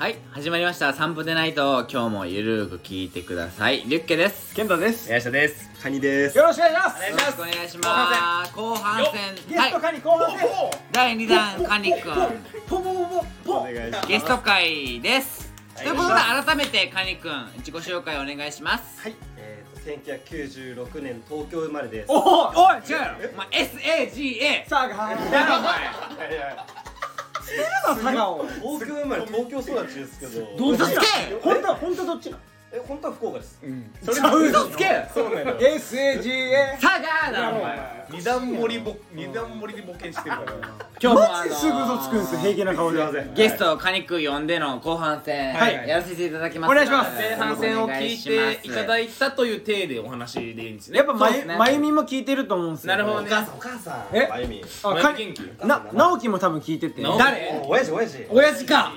はい始まりました。散歩でないと今日もゆるーく聞いてください。リュッケです。健太です。宮下です。カニです。よろしくお願いします。よろしくお願いします。後半戦。ゲストはい。カニ後半戦。第2弾カニくん。ポポポポポお願いします。ゲスト会です。ということで改めてカニくん自己紹介お願いします。はい。えーと1996年東京生まれです。おおおい違うよ。お前 SAGA さあが佐賀を東京生まれ東京育ちですけどどっちつけ本当は本当どっちなえ本当は福岡です。それ嘘つけ！そうなの SAGA サガーだお前。二段盛りボ二段盛りでボケしてるから。今日もマジですぐ嘘つくんですよ。平気な顔で。ゲストカニくん呼んでの後半戦、はい。やらせていただきます。お願いします。前半戦を聞いていただいいたという体でお話でいいんですね。やっぱまゆそうですね。まゆみも聞いてると思うんですよ。なるほどね。お母さん。お母さんえ？まゆみ。あか前元気？な直樹も多分聞いてて。直樹。誰？お親父親父親父。か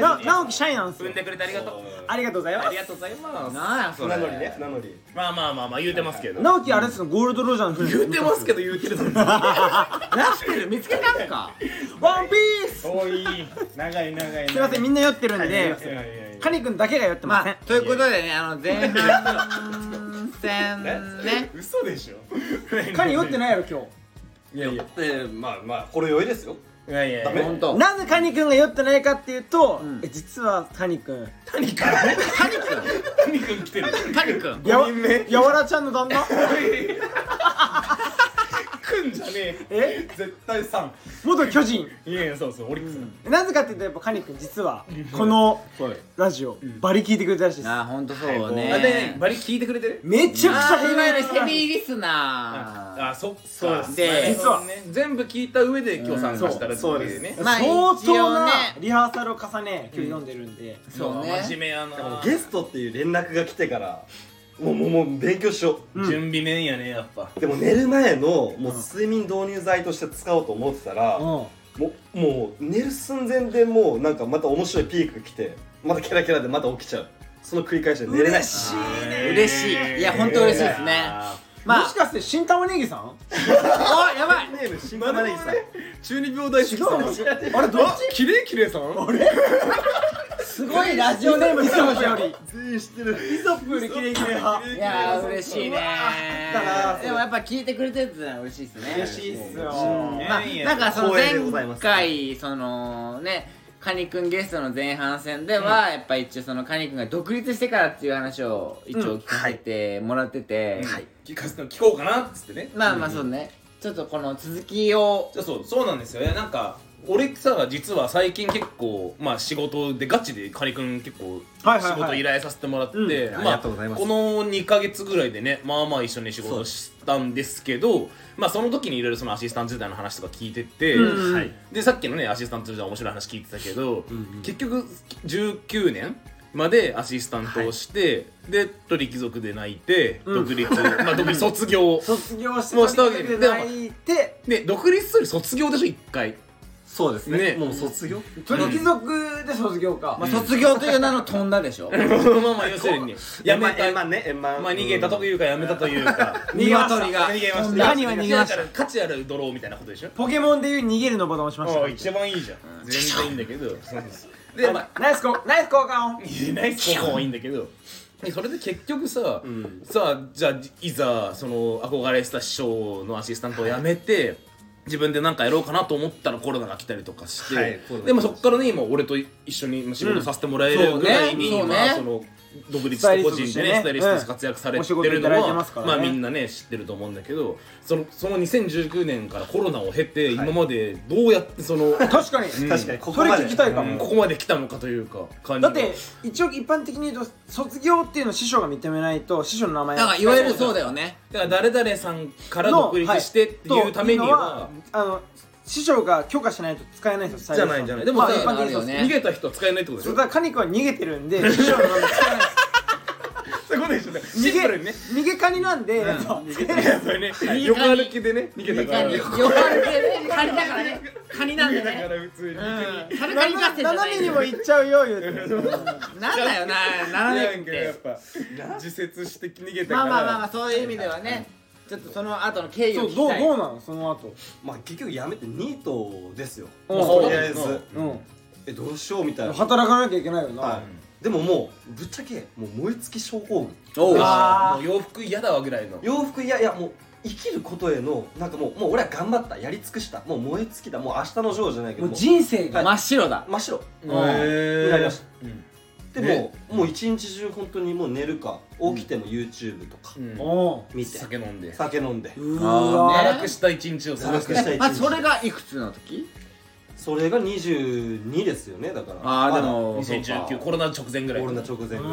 な直樹シャイなんですよ。踏んでくれてありがとう。ありがとうございます。ありがとうございます。なんやそれ。船乗りね船乗り。まあまあまあまあ言うてますけど。直樹あれですよゴールドロジャーの船言うてますけど言うてるのに。何してる見つけたんか。ワンピース。おい。長い長いすいませんみんな酔ってるんでカニ君だけが酔ってません。まあということでねあの前半戦ね。嘘でしょ。カニ酔ってないやろ今いやいや。でまあまあこれ酔いですよいやいや本当。日なぜカニ君が酔ってないかっていうとん。え実はカニ君。谷君？カニく谷君来てる。んカニくんやわ五人目。やわらちゃんの旦那？来んじゃねええ？絶対3元巨人。いやいやそうそうオリックス。なぜかっていうとやっぱカニ君実はこのはいラジオバリ聞いてくれたらしいです。あ本当そうあでねバリ聞いてくれてる？めちゃくちゃあーいわゆるヘビーヘビーリスナあそそうですで実は。全部聞いた上で今日参加したらそうっていうね。まあ相一応当なねリハーサルを重ね今日読んでるんで。ーそうね。真面目やな。ゲストっていう連絡が来てからもうもうもう勉強しよう。ん。準備面やねやっぱ。うでも寝る前のもう睡眠導入剤として使おうと思ってたら、うん。もうもう寝る寸前でもうなんかまた面白いピークが来てまたケラケラでまた起きちゃう。その繰り返しで寝れない。嬉しいね。嬉しい。いや本当嬉しいですね。まあ。もしかして新玉ねぎさん？おやばい。ネーム新玉ねぎさん。中二病大好きさん。あれどっち？綺麗綺麗さん？すごいラジオネームしてましたより。全員知ってるイソップよりキレキレ派。いやー嬉しいね。たなでもやっぱ聞いてくれてるってのは嬉しいですね。嬉しいっすよ。まあなんかその前回そのねカニくんゲストの前半戦ではやっぱ一応そのカニくんが独立してからっていう話を一応聞かせてもらってて。聞かせて聞こうかなっつってね。まあまあそうね。ちょっとこの続きを。そうそうなんですよ。いやなんか俺さ実は最近結構まあ仕事でガチでカニ君結構はいはいはい。仕事依頼させてもらって、うん。ありがとうございます。この2か月ぐらいでねまあまあ一緒に仕事したんですけどまあその時にいろいろそのアシスタント時代の話とか聞いてて、うん。はいでさっきのねアシスタント時代面白い話聞いてたけど、結局19年までアシスタントをして、で鳥貴族で泣いて、うん。独立まあ独立卒業 卒業してもうしたわけでで泣いて。で独立する卒業でしょ一回そうですね。ね。もう卒業？鳥貴族で卒業か。まあ卒業という名の飛んだでしょ。まあまあ要するに。やめた。円満ねまあ逃げたというかやめたというか。鶏 が逃げました。何は逃げました。価値あるドローみたいなことでしょ？ポケモンでいう逃げるのボタンを押しましたああ一番いいじゃん。全然いいんだけど。そうですででまあナイスコナイス交換をいやナイス効果はいいんだけど。でそれで結局さ、ん。さあじゃあいざその憧れてた師匠のアシスタントを辞めて、自分で何かやろうかなと思ったらコロナが来たりとかして、はいでもそこからね今俺と一緒に仕事させてもらえるぐらいに、うんそうね。まあその独立して個人でねススタイリスト活躍されてるのはまあみんなね知ってると思うんだけどそのその2019年からコロナを経て、今までどうやってその確かに。確かに。ここまで。聞きたいかも。うん。ここまで来たのかというか感じが。だって一応一般的に言うと卒業っていうのを師匠が認めないと師匠の名前だからいわゆるそうだよね。だから誰々さんから独立してっていうためには、あの師匠が許可しないと使えないんですよじゃないじゃない。でもさまあ一般的にそうですあるよね。逃げた人は使えないってことでしょ？だからカニ君は逃げてるんで。師匠の名前使えないそういうことでしょ？逃シンプルにね。げ逃げカニなんで。やっぱ使えないやっぱりね横歩きでね逃げたから。横歩きでねカニだからね。カニなんでだかねら普通にうん。カニ合戦じゃない斜めにも行っちゃうよ言うて。なんだよな斜めっなんかやってぱ自説して逃げたから。まあまあまあまあそういう意味ではねちょっとその後の経緯をそうどう聞きたい。どうなの？その後。まあ結局やめてニートですよ。うん。とりあえず。うん。えどうしようみたいな。働かなきゃいけないよな、はい、でももうぶっちゃけもう燃え尽き症候群。おうあもう洋服嫌だわぐらいの。洋服いやいやもう生きることへのなんかもうもう俺は頑張った。やり尽くした。もう燃え尽きた。もう明日のジョーじゃないけど。もうもう人生が、真っ白だ。真っ白。うん。になりました。うんでももう一日中本当にもう寝るか起きても YouTube とかうん。お見て、酒飲んで。酒飲んで。うわね堕落した一日を過ごす。堕落したえまあそれがいくつの時？それが22ですよねだから。ああでも2019コロナ直前ぐらい。コロナ直前ぐらいで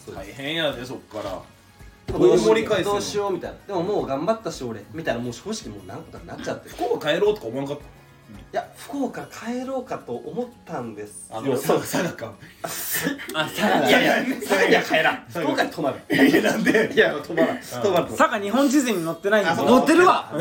す。そう大変やでそっから。どうし盛り返すの。どうしようみたいな。でももう頑張ったし俺。みたいなもう正直もうなんとかなっちゃってる。福岡帰ろうとか思わなかっいや福岡帰ろうかと思ったんです。たあよの佐佐賀かあさらいやいやいや帰らん。福岡に泊まる。いやなんで？いや泊まらん。泊まる佐賀日本地図に載ってないんだ。あそう乗ってるわ。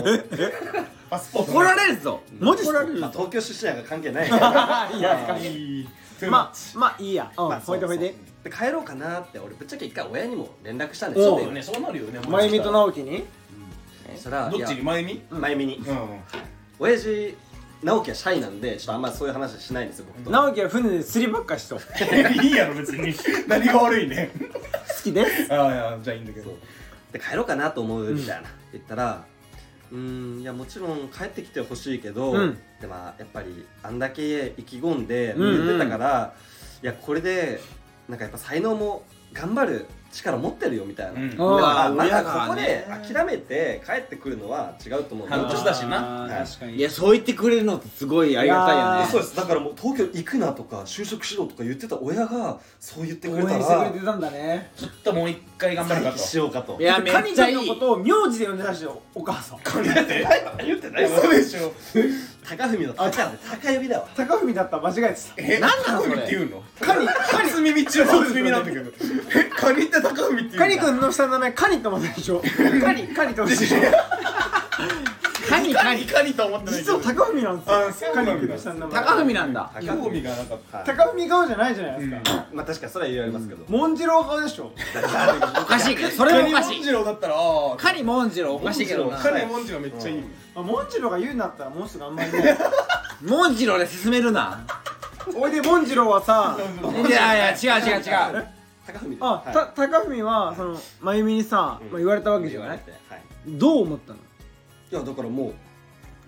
パスポート怒られるぞ。マジっすかまあ東京出身 やから関係ない。いやい。いまあまあいいや。うんまあほいでほいで。で帰ろうかなって俺ぶっちゃけ一回親にも連絡したんでおうそうだよねそうなるよねまゆみと直樹に？そしたらどっちに？まゆみまゆみに。う親父直樹はシャイなんでちょっとあんまそういう話はしないんですよ僕と。直樹は船で釣りばっかしと好ん いいやろ別に。何が悪いね。きです。ああいやじゃあいいんだけど。で帰ろうかなと思うみたいな、言ったらうーんいやもちろん帰ってきてほしいけど、うん。でもやっぱりあんだけ意気込んでうんうん言ってたから、いやこれでなんかやっぱ才能も頑張る力持ってるよみたいな、うん。だからなん親かここで諦めて帰ってくるのは違うと思う半年だしな確かに。いやそう言ってくれるのってすごいありがたいよね。そうです。だからもう東京行くなとか就職しろとか言ってた親がそう言ってくれ応援たらしてくれてたんだね。ちょっともう一回頑張るかと。しようかと。いやめカっちゃいい。ニちゃんのことを名字で呼んでたしよお母さん。言って言ってないそうでしょ。高文の高で高呼びだわ。高文だった間違えてた。えなんなのそれ。って言うの？カニ初耳中初耳なんだけど。えカニって高文って言うんだカニ君の下の名前カニと思ったでしょ。カニ。カニと思ったでしょ。カニカニ。カニと思ってない。実は高文なんですよ。カニ君の下の名前。高文なんだ。興味がなかった。高文顔じゃないじゃないですか。まあ確かにそれは言われますけど、モンジロー顔でしょ。おかしい。けどそれもおかしい。カニモンジローだったらカニモンジローおかしいけどな。カニモンジローめっちゃいい。まあモンジローが言うんだったらもうすぐあんまりね。モンジローで進めるな。おいでモンジローはさ。いやいや違う違う違う高文あ、はい。た高文はその真由美にさ、うん。まあ、言われたわけじゃない？はい。どう思ったの？いやだからも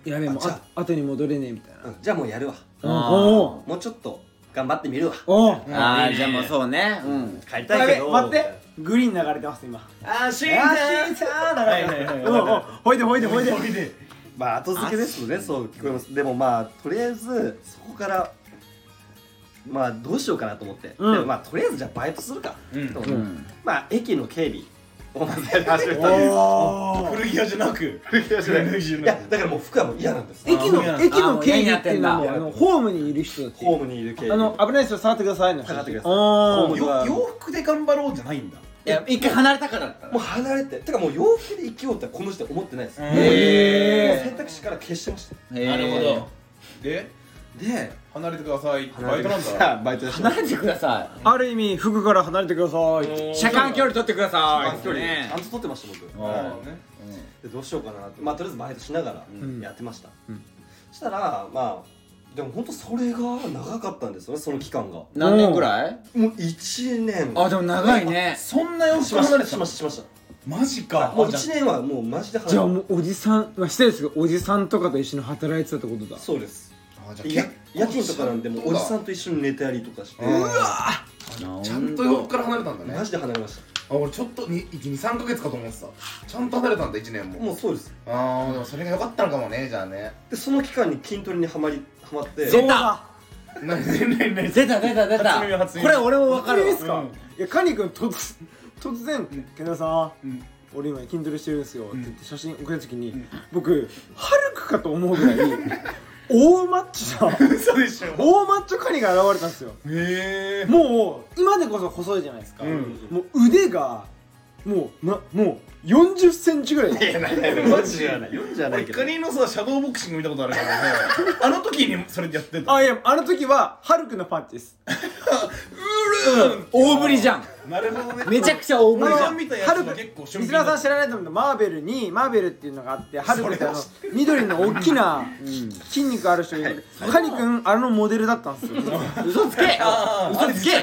やべえもう後に戻れねえみたいな。う、うん。じゃあもうやるわ。もうちょっと頑張ってみるわ。ああじゃあもうそうね。うん。帰りたいけど。待って。グリーン流れてます今。あーしん。あーしんさー流れてますうんうんほいでほいで。ほいでほいで。まあ後付けですねそう聞こえます。でもまあとりあえずそこからまあどうしようかなと思って、うん。でもまあとりあえずじゃあバイトするか、うん。とうん。まあ駅の警備。をまずやり始めたんです古着屋じゃなく。古着屋じゃない。古着屋じゃない。いやだからもう服はもう嫌なんです。駅の駅の警備っていうのはホームにいる人ホームにいる警備。あの危ないですよ触ってください下がってください。洋服で頑張ろうじゃないんだ。いや一回離れたからだったら。もう離れて。てかもう洋服で生きようってこの時点思ってないです、へ選択肢から消してました。なるほど。で？で離れてください離れてバイトなんだ。バイトでした離れてくださある意味服から離れてください。い車間距離取ってください。距離。ねちゃんと取ってました僕。あーねでどうしようかなって。まあとりあえずバイトしながらん。やってました、うん。したらまあでも本当それが長かったんですよねその期間が。も何年くらい？う1年。あでも長いね。そんな洋しましたしましたしました。マジか。もうあじゃ1年はもうマジで離れじゃあもうおじさんまあ失礼ですけどおじさんとかと一緒に働いてたってことだ。そうですあじやゃあ夜勤とかなんでもうおじさんんと一緒に寝たりとかして。うわちゃんと洋服から離れたんだね。マジで離れましあ俺ちょっと23か月かと思ってた。ちゃんと離れたんだ1年たも。もうそうです。ああでもそれが良かったのかもねじゃあね。でその期間に筋トレにはまりはまって。出た。何何何何？出た出た出た。初耳初耳。これ俺も分かるわ。いいですか、うん。いやカニ君突突然「けどさうん。俺今筋トレしてるんですよ」ってん言って写真送った時に、僕ハルクかと思うぐらい大マッチな嘘でしょ。大マッチョカニが現れたんですよ。へえ。もう今でこそ細いじゃないですか、うん。もう腕がもうなもう40センチぐらい。いやないないないマジではない。4じゃないけど。俺カニのさシャドーボクシング見たことあるからね。あの時にそれやってた。あいやあの時はハルクのパンチです。大振りじゃんなるほどねめちゃくちゃ大盛りじゃん。見たやつもハルク結構俊敏リスナーさん知らないと思うけどマーベルにマーベルっていうのがあってハルクってあの緑の大きな筋肉ある人いる。カニ君あのモデルだったんですよ。嘘つけ。嘘つけ。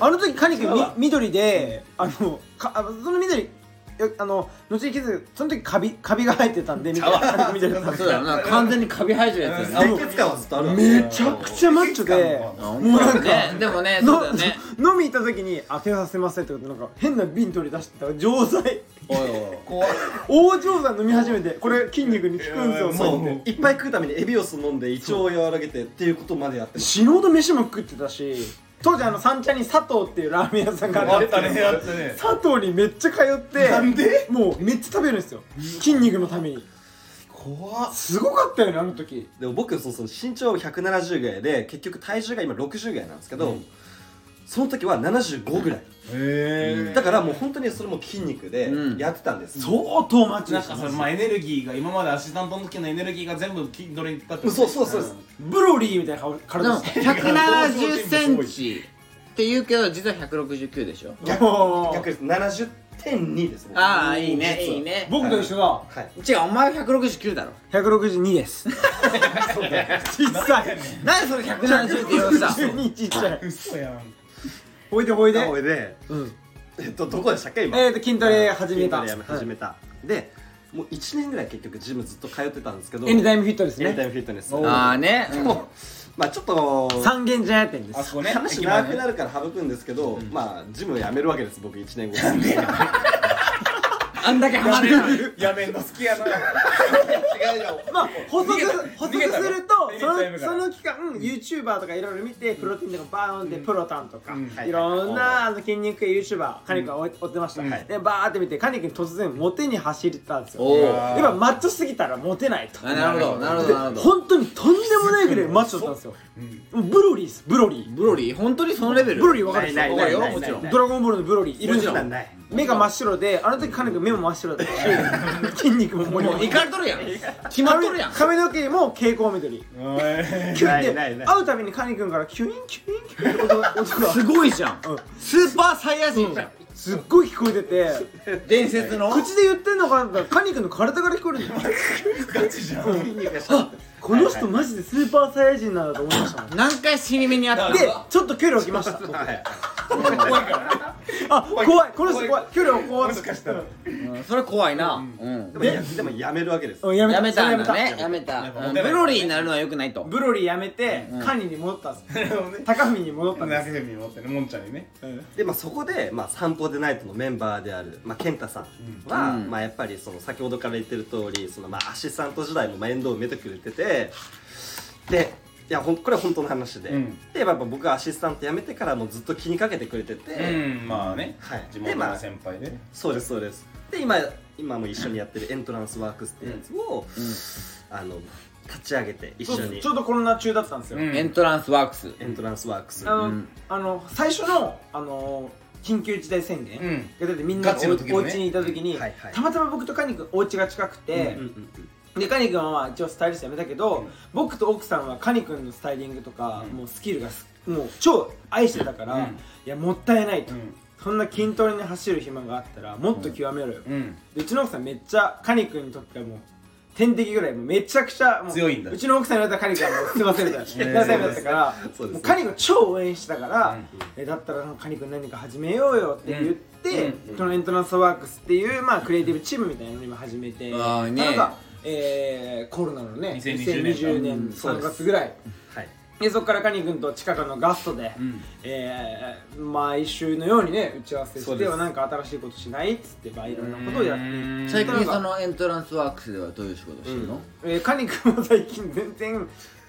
あの？時カニ君み緑であのかあその緑あの後に気づくその時カビカビが生えてたんでみたいな。カニ君緑だったんですそうだよな。完全にカビ生えてるやつだよな。清潔感はずっとあるわ。めちゃくちゃマッチョで。ももうなんかねでもねそうだよね。の飲み行った時に「あ手させません」ってことでなんか変な瓶取り出してた錠剤おいおい。大錠剤飲み始めて。これ筋肉に効くんですよそそういっぱい食うためにエビオス飲んで胃腸を和らげてっていうことまでやって死ぬほど飯も食ってたし当時あの三茶に佐藤っていうラーメン屋さんがあっあってたねあったね。佐藤にめっちゃ通ってなんで？もうめっちゃ食べるんですよ。筋肉のために。怖っすごかったよねあの時。でも僕そうそう身長170ぐらいで結局体重が今60ぐらいなんですけど、その時は75ぐらい、へだからもう本当にそれも筋肉でうん。やってたんです、相当マッチなんでしたかそれまあエネルギーが今までアシスタントの時のエネルギーが全部筋トレにいったってことそうそうそうです、ブロリーみたいな顔体して170センチって言うけど実は169でしょ？逆です70.2です。僕ああいいねいいね。僕と一緒だ。はい。違うお前は169だろ。162です。小さい。なんでそれ170って言おうとした162ちっちゃい。嘘やんほいでほいで。これで。うん。えっとどこでしたっけ今？えーと筋トレ始めた。筋トレ始めた、でもう1年ぐらい結局ジムずっと通ってたんですけど。エニタイムフィットですエニタイね。ムフィットネスおー。ああね。でもまあちょっと三軒茶屋店です。あそこね。話長くなる。から省くんですけど、まあジムを辞めるわけです僕1年後。あんだけハマる。なやめんの好きやな。違うよまあ補足逃げた補足するとそのその期間 YouTuber とかいろいろ見てプロテインとかバーンでプロタンとかうん。いろんなあの筋肉系 YouTuber カニ君追追ってました。はい。でバーって見てカニ君突然モテに走ったんですよ。おおやっぱマッチョすぎたらモテないと。あなるほどなるほでどなるほど。本当にとんでもないぐらいマッチョだったんですよ。もうブロリーです。ブロリー。ブロリー。本当にそのレベル。ブロリーわかるないわかるよないもちろんドラゴンボールのブロリー。いるん。ですよそん。ない目が真っ白であの時カニ君目も真っ白だった。し筋肉ももりもり。もういかれとるやん。決まっとるやん。髪の毛も蛍光緑キュンってないないない。会うたびにカニ君からキュインキュインキュインって音が音が すごいじゃん。うん。スーパーサイヤ人じゃん。すっごい聞こえてて。伝説の？口で言ってんのかなカニ君の体から聞こえるんだよ。ガチじゃん。あこの人マジでスーパーサイヤ人なんだと思いましたもん。何回死に目にあったでちょっと距離を置きました。はい怖いから。あ怖いこの人怖い。距離をこうもしかしたらうんそれ怖いなうんでもやでも辞めるわけですうんやめたやめたんだねやめたブロリーになるのはよくないとブロリーやめてうんカニに戻ったんですなるほどね高文に戻ったんです中身持ってねもんちゃんにねでまあそこで、まあ、散歩でナイトのメンバーである、まあ、健太さんは、うんまあ、やっぱりその先ほどから言ってる通りそのまあアシスタント時代もまあ面倒を見てくれててでいやほんこれは本当の話で、うん。でやっぱ僕がアシスタント辞めてからもずっと気にかけてくれてて、うんまあね。はい。地元の先輩でそうですそうです。で今今も一緒にやってるエントランスワークスってやつを、あの立ち上げて一緒に。ちょうどコロナ中だったんですよ。うん。エントランスワークス。エントランスワークス。あの、うんあの最初のあの緊急事態宣言うん。が出てみんなガチの時のね。おお家にいた時に、はいはい。たまたま僕とカニ君お家が近くてうん、うんうんでカニ君はまあ一応スタイリスト辞めたけど、僕と奥さんはカニ君のスタイリングとか、もうスキルがすもう超愛してたから、うん。いやもったいないと、うん。そんな筋トレに走る暇があったらもっと極めろよ、うん。でうちの奥さんめっちゃカニ君にとってはもう天敵ぐらいもうめちゃくちゃ強いんだ。うちの奥さんに言われたらカニ君はもうすいませんみたいなだったから もうカニ君超応援してたから、うん。えだったらカニ君何か始めようよって言って、うん。このエントランスワークスっていう、まあ、クリエイティブチームみたいなのを今始めてなんか、えーコロナのね2020年2020年うんそう3です。月ぐらい。はい。でそこからカニ君と近くのガストで、うん。えー毎週のようにね打ち合わせしてはなんか新しいことしないっつって、まあ、いろんなことをやって。最近そのエントランスワークスではどういう仕事してるの？えー、カニ君は最近全然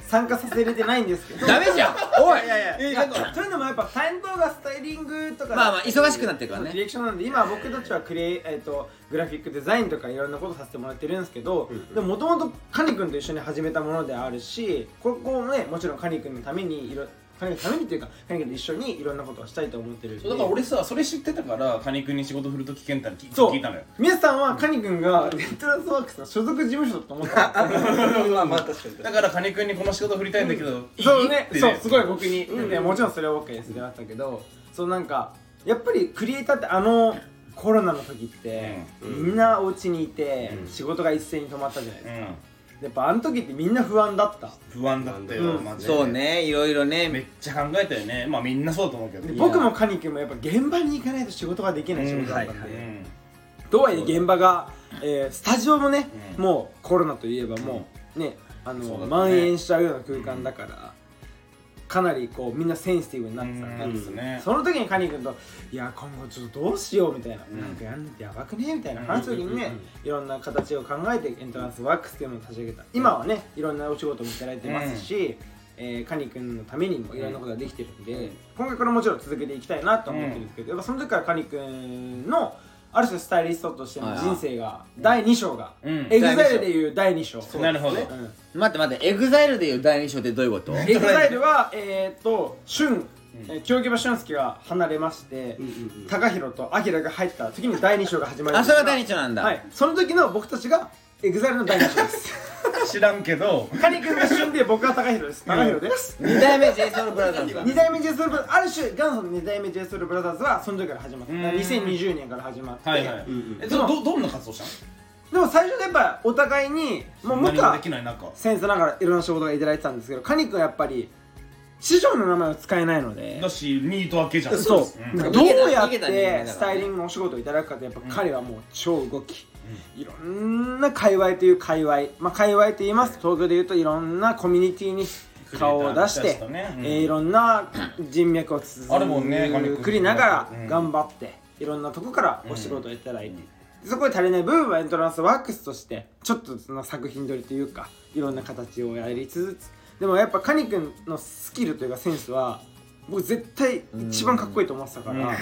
参加させれてないんですけど。ダメじゃん。おいいやいや。えーなんかそういうのもやっぱ担当がスタイリングとかまあまあ忙しくなってるからね。ディレクションなんで今僕たちはクリエイ、えー、とグラフィックデザインとかいろんなことさせてもらってるんですけど、うんでももともとカニ君と一緒に始めたものであるしここもねもちろんカニ君のためにいろカニ君のためにっていうかカニ君と一緒にいろんなことをしたいと思ってるしそうだから俺さそれ知ってたからカニ君に仕事振るとき健太に聞そう。聞いたのよ。皆さんはカニ君がエントランスワークスの所属事務所だと思ったまあまあ確かに。だからカニ君にこの仕事振りたいんだけどいいそうね。ってそうすごい僕に、でもちろんそれは OK ですってなったけどそうなんかいやっぱりクリエイターってあのコロナの時って、うん。みんなお家にいて、うん。仕事が一斉に止まったじゃないですか、うんやっぱあの時ってみんな不安だった。不安だったよ、うん。マジで。そうねいろいろね。めっちゃ考えたよね。まあみんなそうだと思うけど。でいや僕もカニ君もやっぱ現場に行かないと仕事ができない仕事だったんで、うん。はいうんとはいえ現場が、えースタジオもね、うん。もうコロナといえばもうねあのそうだったね。蔓延しちゃうような空間だから、かなりこうみんなセンシティブになってた。うん。んでですね。その時にカニ君と「いや今後ちょっとどうしよう」みたいな「うんなんかやんってやばくね?」みたいな。話す時にね、うん。うん。うんいろんな形を考えてエントランスワックスっていうのを立ち上げた。今はねいろんなお仕事もいただいてますし、えーカニ君のためにもいろんなことができてるんで、うん。今回からもちろん続けていきたいなと思ってるんですけど、やっぱその時からカニ君のある種スタイリストとしての人生が第2章が、うん。エグザイルでいう第2章、なるほど。うん。待って待って。エグザイルでいう第二章ってどういうこと？エグザイルはえっ、と俊えー清木場俊介が離れまして、うんうんうん。 TAKAHIRO と AKIRA が入った時に第2章が始まりまあそれがした第二章なんだ。はい。その時の僕たちがエグザイルの第2章です。知らんけど。カニ君が SHUN で僕が TAKAHIRO です。 TAKAHIRO です、二代目 J Soul Brothers だ二代目 J Soul ブラザーズある種元祖の二代目 JSOUL ブラザーズはその時から始まった。うん。2020年から始まって、はいはい。えどどどんな活動したの？でも最初でやっぱお互いにもう僕は何もできない中。センスながらいろんな仕事がいただいてたんですけどカニ君はやっぱり師匠の名前を使えないので。だしニート明けじゃん。そう、んなんかどうやっ逃げた逃げた逃げたてスタイリングのお仕事をいただくかってやっぱ彼はもう超動き、いろんな界隈という界隈。まあ界隈と言います。と東京でいうといろんなコミュニティに顔を出して、ね。うん。えーいろんな人脈をつあるもんねカニ君作りながうん。ら頑張っていろんなとこからお仕事をいただいて、そこで足りない部分はエントランスワックスとしてちょっとその作品撮りというかいろんな形をやりつつ。でもやっぱカニ君のスキルというかセンスは僕絶対一番かっこいいと思ってたから、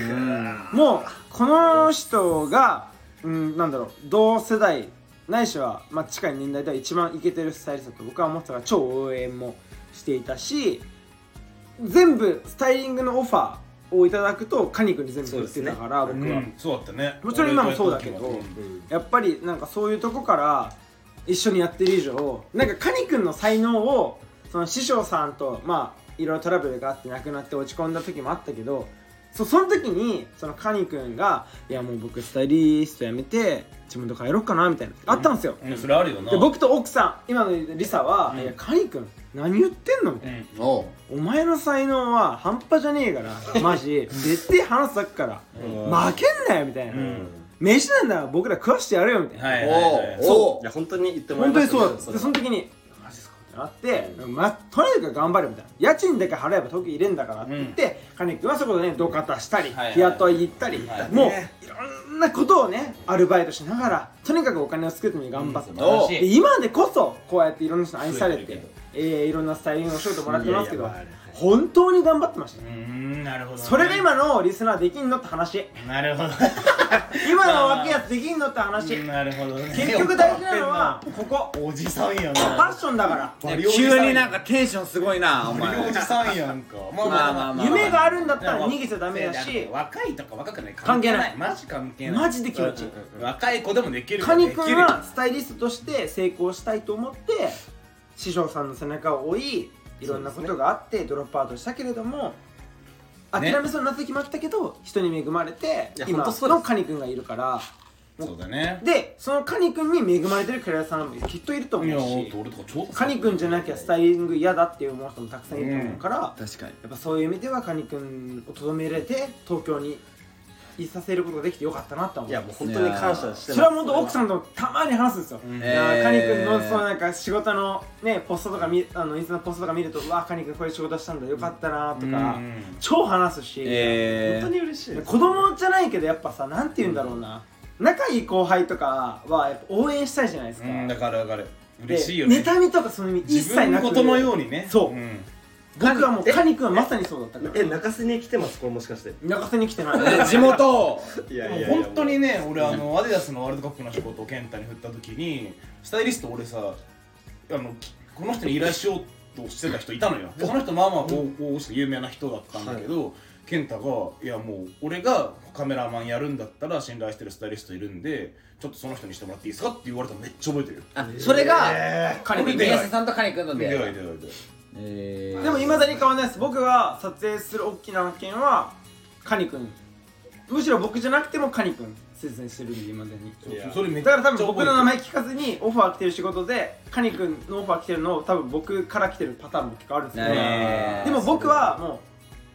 もうこの人が、うん、なんだろう。同世代ないしは、まあ、近い年代では一番イケてるスタイリストだと僕は思ってたから超応援もしていたし全部スタイリングのオファーをいただくとカニ君に全部言ってたから、僕は、うんそうだったね。もちろん今もそうだけど。やっぱりなんかそういうとこから一緒にやってる以上なんかカニ君の才能をその師匠さんとまあいろいろトラブルがあって亡くなって落ち込んだ時もあったけどそその時にそのカニ君が「いやもう僕スタイリスト辞めて自分と帰ろうかな」みたいな。あったんですよ、うん。それあるよな。で僕と奥さん今のリサは「うん。いやカニ君何言ってんの?」みたいな。うん。おう。お前の才能は半端じゃねえから マジ。絶対話すだけから負けんなよみたいな、うん。飯なんだ僕ら食わしてやるよみたいな、はいはいはいおう。いや本当に言ってもらい本ました当にそうだった。でその時にってなって、まあ、とにかく頑張るみたいな。家賃だけ払えば東京入れんだからって言って、カニ君はそこでね土方したり、はいはい。日雇い行ったり、はい。もういろんなことをねアルバイトしながらとにかくお金を作るために頑張って、うん。今でこそこうやっていろんな人に愛されて増えーいろんなスタイリングのお仕事もらってますけど本当に頑張ってました。うーんなるほどね。それが今のリスナーできんのって話。なるほど。今の若いやつできんのって話。なるほどね。結局大事なのはここ。おじさんやファなッションだから。急になんかテンションすごいな。おバリお前じさんやんか。ま まあまあまあ夢があるんだったら逃げちゃダメだし。若いとか若くない。関係ない。マジ関係ない。マジで気持ちいい。うん若い子でもできるカニ君はスタイリストとして成功したいと思って師匠さんの背中を追いいろんなことがあってドロップアウトしたけれども諦めそうになってきましたけど人に恵まれて今のカニ君がいるから。そうだね。でそのカニ君に恵まれてるクラさんもきっといると思うし。カニ君じゃなきゃスタイリング嫌だっていう思う人もたくさんいると思うから、確かに。やっぱそういう意味ではカニ君をとどめれて東京にいさせることができてよかったなと思う。いやもう本当に感謝してます。それは本当奥さんとたまに話すんですよ、うん。いやーカニ君のえーそのなんか仕事のねポストとか見あのインスタのポストとか見るとうわカニ君こういう仕事したんだよかったなとか、うん。超話すし、え本当に嬉しい子供じゃないけどやっぱさなんて言うんだろうな、仲いい後輩とかはやっぱ応援したいじゃないですか、うんだからだからで嬉しいよね。妬みとかその意味一自切なく分のことのようにね。そうん僕はもうカニ。君はまさにそうだったから。え泣かせに来てますこれもしかして。泣かせに来てない。で地元。いやでも本当にね俺あのアディダスのワールドカップの仕事を健太に振った時にスタイリスト俺さあのきこの人に依頼しようとしてた人いたのよ。でその人まあまあ大大して有名な人だったんだけど、健太が「いやもう俺がカメラマンやるんだったら信頼してるスタイリストいるんでちょっとその人にしてもらっていいですか?」って言われたのめっちゃ覚えてるよ。あそれがカニ君宮下さんとカニ君の出会い出会い出会い出会いえー。でもいまだに変わらないです。僕が撮影する大きな案件はカニ君。むしろ僕じゃなくてもカニ君推薦してるんで今までにそれめだから多分僕の名前聞かずにオファー来てる仕事でカニ君のオファー来てるのを多分僕から来てるパターンも結構あるんですけど、ねでも僕はもう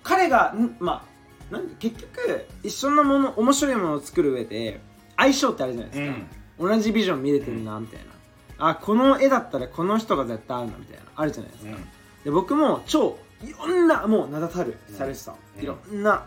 彼がんまあなんで結局一緒のもの面白いものを作る上で相性ってあるじゃないですか、うん。同じビジョン見れてるなみたいな、あこの絵だったらこの人が絶対合うなみたいな。あるじゃないですか、で僕も超いろんなもう名だたるスタイリストさん、うん。いろんな、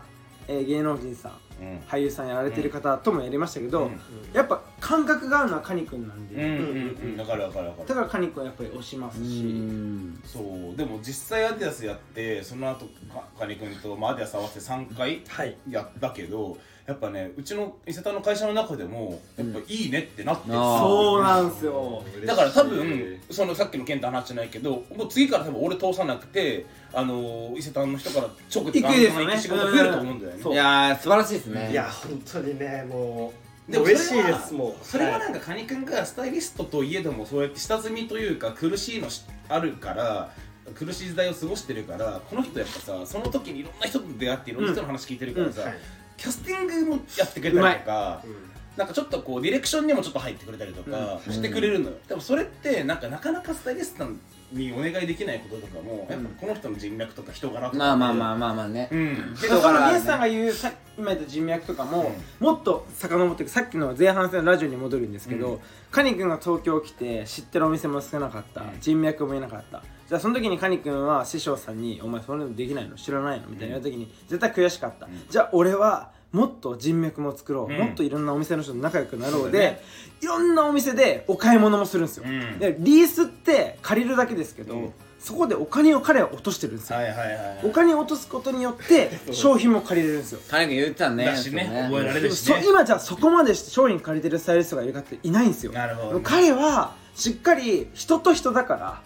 えー芸能人さんうん。俳優さんやられてる方ともやりましたけど、うん。やっぱ感覚が合うのはカニ君なんで、うんうんうん。わかるわかるわかる。だからカニ君はやっぱり推しますうし、ん。そうでも実際アディダスやってその後かカニ君と、まあ、アディダス合わせて3回はい。やったけどやっぱねうちの伊勢丹の会社の中でもやっぱいいねってなってそうなんですよ。だから多分そのさっきの件と話じゃないけどもう次から多分俺通さなくてあの伊勢丹の人から直で行くですよね仕事増えると思うんだよね。いやー素晴らしいですね。いや本当にねもうでも嬉しいそれはですもう。それはなんかカニ君がスタイリストといえどもそうやって下積みというか苦しいのしあるから苦しい時代を過ごしてるからこの人やっぱさその時にいろんな人と出会っていろんな人の話聞いてるからさ、はいキャスティングもやってくれたりとかうんなんかちょっとこうディレクションにもちょっと入ってくれたりとかうん。してくれるのよ、でもそれってなんかなかなかスタイリストにお願いできないこととかも、やっぱこの人の人脈とか人柄とかまあまあまああまあまあね。うん。でその皆さんが言うさ今言った人脈とかも、もっと遡っていくさっきの前半戦のラジオに戻るんですけど、うん。カニ君が東京来て知ってるお店も少なかった、うん。人脈もいなかったじゃあその時にカニ君は師匠さんに「お前それできないの？知らないの?」みたいな時に絶対悔しかった、ん。じゃあ俺はもっと人脈も作ろう、うん。もっといろんなお店の人と仲良くなろうでね。いろんなお店でお買い物もするんですよ、うん。でリースって借りるだけですけど、うん。そこでお金を彼は落としてるんですよ、はいはいはいはい。お金を落とすことによって 商品も借りれるんですよ。金君言ってたね。だしね。そう覚えられるしね。そ今じゃあそこまでして商品借りてるスタイリストがいるかっていないんですよ。なるほどね。彼はしっかり人と人だから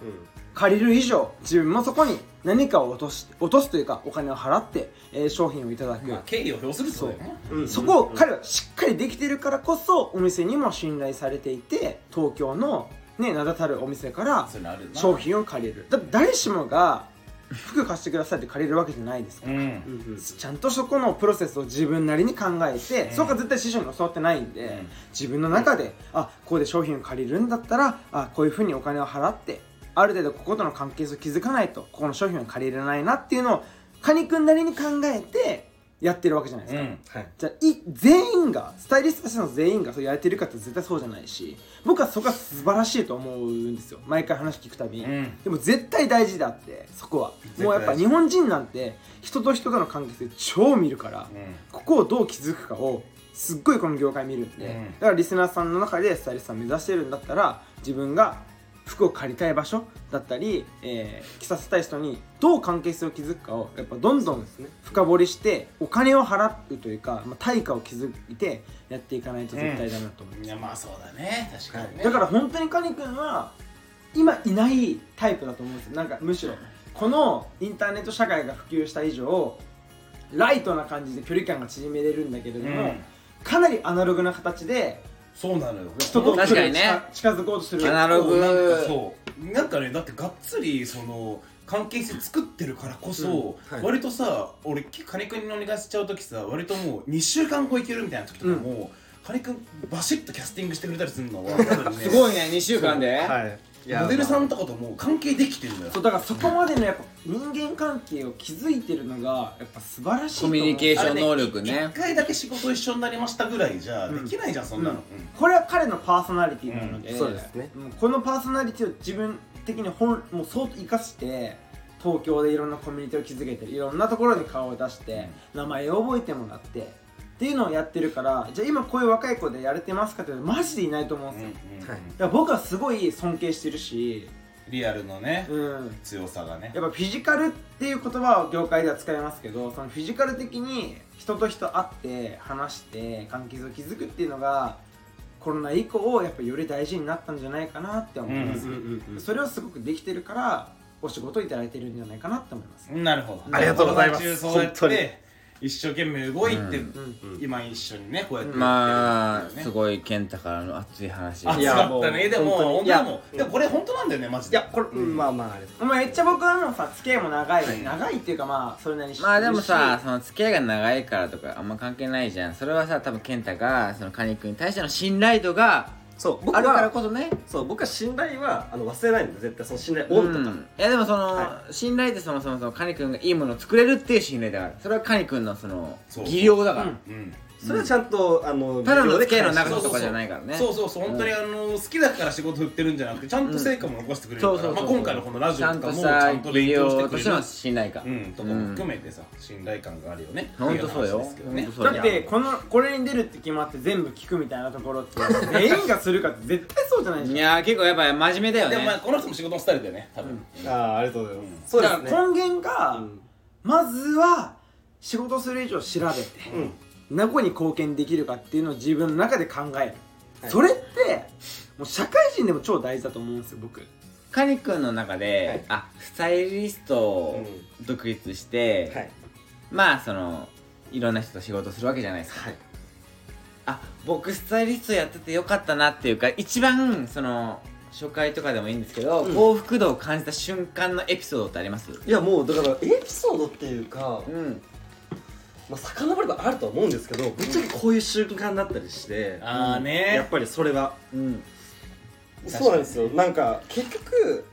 借りる以上自分もそこに何かを落として落とすというかお金を払って、えー商品をいただく、まあ敬意を表するってことだよねうん。そこを彼はしっかりできてるからこそお店にも信頼されていて東京の、ね、名だたるお店から商品を借りる。だって誰しもが服貸してくださいって借りるわけじゃないですか。らうん。うんうん。ちゃんとそこのプロセスを自分なりに考えて、うん。そこは絶対師匠に教わってないんで、うん。自分の中であここで商品を借りるんだったらあこういうふうにお金を払ってある程度こことの関係性を築かないとここの商品は借りれないなっていうのをカニ君なりに考えてやってるわけじゃないですか、うんはい。じゃあい全員がスタイリストとしての全員がそうやれてるかって絶対そうじゃないし僕はそこは素晴らしいと思うんですよ。毎回話聞くたび。に、うん。でも絶対大事であってそこは。対もうやっぱ日本人なんて人と人との関係性超見るから、ここをどう築くかをすっごいこの業界見るんで、うん。だからリスナーさんの中でスタイリストさん目指してるんだったら自分が服を借りたい場所だったり、えー着させたい人にどう関係性を築くかをやっぱどんどん深掘りしてお金を払うというか、まあ、対価を築いてやっていかないと絶対だと思います、いやまあそうだね。確かにね。だから本当にカニ君は今いないタイプだと思うんですよ。なんかむしろこのインターネット社会が普及した以上ライトな感じで距離感が縮めれるんだけれども、うん。かなりアナログな形でそうなのよ。人と確かにね。近づこうとする。アナログなんかそう。なんかねだってがっつりその関係性作ってるからこそ、うんはい。割とさ俺カニ君にお願いしちゃう時さ割ともう2週間後いけるみたいな時とかも、カニ君バシッとキャスティングしてくれたりするのは ね。すごいね2週間で。はいモデルさんとまかともう関係できてるのよ。そうだからそこまでのやっぱ人間関係を築いてるのがやっぱ素晴らしいとコ思う。ミュニケーション能力ね。一回だけ仕事一緒になりましたぐらいじゃうん。できないじゃん、そんなの、うん。これは彼のパーソナリティなので、うん。そうですね。うんこのパーソナリティを自分的に本もう相当生かして東京でいろんなコミュニティを築けていろんなところに顔を出して、名前を覚えてもらってっていうのをやってるからじゃあ今こういう若い子でやれてますかっていうのはマジでいないと思うんですよ、うんうんだはいから僕はすごい尊敬してるし、リアルのね、うん、強さがね。やっぱフィジカルっていう言葉を業界では使いますけどそのフィジカル的に人と人会って話して関係性を築くっていうのがコロナ以降やっぱより大事になったんじゃないかなって思います、うんうんうんそれをすごくできてるからお仕事いただいてるんじゃないかなって思います、なるほど。ありがとうございます。本当に一生懸命動いて、うん。今一緒にねこうやってまあすごい健太からの熱い話熱いやかったね。でももでもでもこれ本当なんだよねマジで。いやこれ、うんまあまああれ。ですお前めっちゃ僕はもうさ付き合いも長い、長いっていうかまあそれなりにまあでもさその付き合いが長いからとかあんま関係ないじゃん。それはさ多分健太がそのカニ君に対しての信頼度がそう僕あるからはこそね。そう僕は信頼はあの忘れないんで絶対。その信頼オンとか、うん。いやでもその、は信頼ってそもそもそのカニ君がいいものを作れるっていう信頼だから。それはカニ君のそのそう。技量だから、うん。うんそれはちゃんとあのただの付き合いの長返しさとかじゃないからね。そうそう。そう本当にあの好きだから仕事振ってるんじゃなくてちゃんと成果も残してくれるからそうそうそうまあ今回のこのラジオとかもちゃんと勉技強してくれる。量としての信頼感、うんとかも含めてさ信頼感があるよね。ほん。とそうよ。だってこのこれに出るって決まって全部聞くみたいなところって全員がするかって絶対そうじゃないじゃんいやー結構やっぱり真面目だよねでもまあこの人も仕事のスタイルだよね多分。ああありがとうございます、そうですね。だから根源が、うん。まずは仕事する以上調べて、うんどこに貢献できるかっていうのを自分の中で考える、はい。それってもう社会人でも超大事だと思うんですよ僕。カニ君の中で、あスタイリストを独立して、はい。まあそのいろんな人と仕事するわけじゃないですか。はい。あ僕スタイリストやっててよかったなっていうか一番その初回とかでもいいんですけど、うん。幸福度を感じた瞬間のエピソードってあります？いやもうだからエピソードっていうか、うんまあ、遡ればあるとは思うんですけどぶっちゃけこういう瞬間だったりしてああね。やっぱりそれはうん。そうなんですよ。なんか結局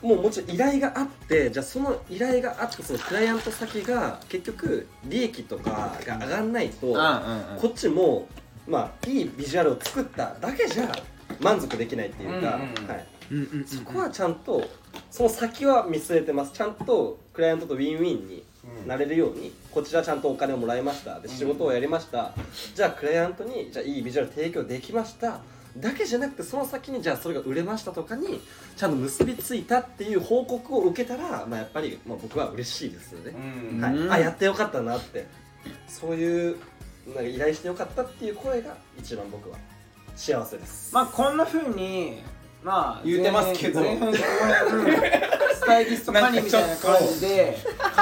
もうもちろん依頼があってじゃあその依頼があってそのクライアント先が結局利益とかが上がんないと、こっちもまあいいビジュアルを作っただけじゃ満足できないっていうか、うんうんうん。はい、うんうんそこはちゃんとその先は見据えてます。ちゃんとクライアントとウィンウィンになれるようにこちらちゃんとお金をもらいました。で仕事をやりました、じゃあクライアントにじゃあいいビジュアル提供できました。だけじゃなくてその先にじゃあそれが売れましたとかにちゃんと結びついたっていう報告を受けたら、まあ、やっぱり、まあ、僕は嬉しいですよね、うん。はい。うん。あやってよかったなって。そういうなんか依頼してよかったっていう声が一番僕は幸せです。まあこんなふうにまあ言うてますけど。前編後編スタイリストカニみたいな感じで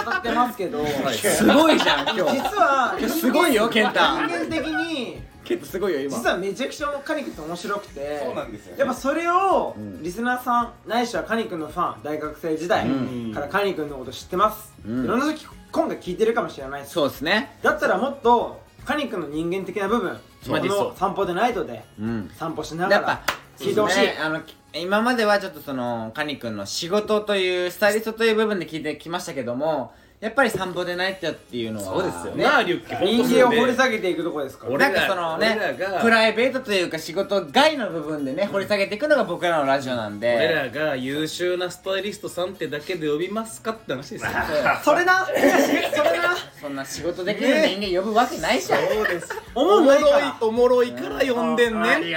語ってますけど、すごいじゃん今日。実はすごいよ健太。人間的にケンタすごいよ今。実はめちゃくちゃカニ君って面白くてそうなんですよね。やっぱそれをうん。リスナーさんないしはカニ君のファン大学生時代うん。からカニ君のこと知ってます、うん。いろんな人今回聞いてるかもしれないそうですね。だったらもっとカニ君の人間的な部分この散歩でナイトでうん。散歩しながらやっぱ聞いてほしい、ね。あの今まではちょっとそのカニ君の仕事というスタイリストという部分で聞いてきましたけどもやっぱり散歩でないってっていうのはそうですよね。リュッ人間を掘り下げていくところですから。俺らなんかそのね俺らがプライベートというか仕事外の部分でね掘り下げていくのが僕らのラジオなんで。俺らが優秀なスタイリストさんってだけで呼びますかって話ですよ。それな？それな？そんな仕事できる人間呼ぶわけないじゃん、そうです。おもんないおもろいから呼んでんねんって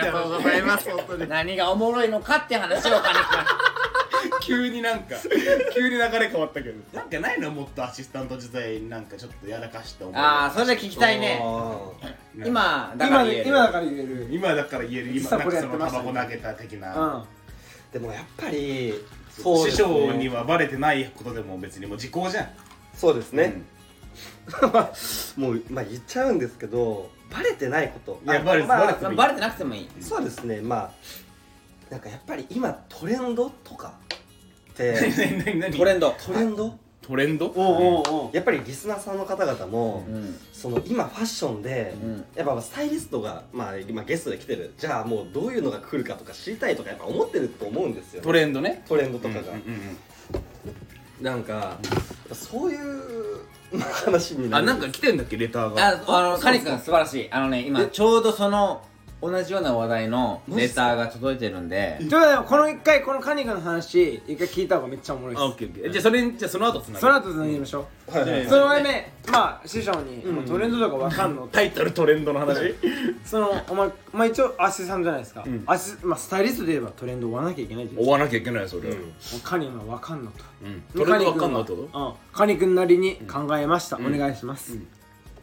ざいます本当に。何がおもろいのかって話をカニ急になんか 急に流れ変わったけど。なんかないのもっとアシスタント時代になんかちょっとやらかした思い君ああそれで聞きたいね。今だから今言える。今だから言える。今だから言える。今なんかそのタバコ投げた的うな、でもやっぱり師匠にはバレてないことでも別にもう時効じゃん。そうですね、もう、まあ、言っちゃうんですけどバレてないこと。いやバレてまあバレてバレてなくてもいい。そうですね。まあなんかやっぱり今トレンドとかって トレンド。トレンド？トレンド？おうおうおう。やっぱりリスナーさんの方々も、うん。その今ファッションで、うん。やっぱスタイリストが、まあ、今ゲストで来てる。じゃあもうどういうのが来るかとか知りたいとかやっぱ思ってると思うんですよ、トレンドね。トレンドとかが、うんうんうんなんか、やっぱそういう話になる。あなんか来てんだっけレターが。ああのカニ君素晴らしい。あのね今ちょうどその同じような話題のレターが届いてるんで。ということでこの一回このカニ君の話一回聞いた方がめっちゃおもろいです。あオッケーオッケー。じゃあそれじゃあその後つなその後つなぎましょう、はいはいうんその前目まあ師匠に、うんトレンドとかわかんのタイトルトレンドの話。そのお前、まあ、一応アシスタントじゃないですか、うん。アシまあ、スタイリストで言えばトレンドを追わなきゃいけないじゃない追わなきゃいけないよそれ。カニはわかんのと。うん。トレンドわかんのってことうん。カニ君なりに考えました、うん。お願いします、うん。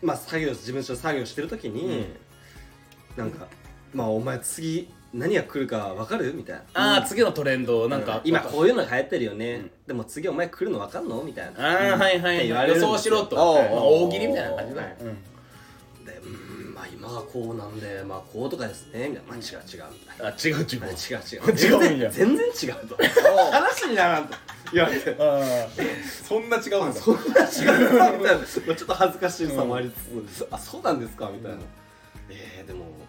まあ作業自分で作業してる時に、なんかまあお前次何が来るか分かる？みたいな。ああ次のトレンドなんか今こういうのが流行ってるよね、うん。でも次お前来るの分かんの？みたいな。ああはいはいって言わはいれるんですよ。予想しろと。おう。おうまあ大喜利みたいな感じだはい。でうーんまあ今はこうなんでまあこうとかですね。みたいな。まあ違う違う。みたいなあ違う違う。違う違う違う ん。や全然全然違うと。話にならんと。言われてああそんな違うんだ。そんな違うかみたいなちょっと恥ずかしさもありつつ、あそうなんですか？みたいな、えー、でもえ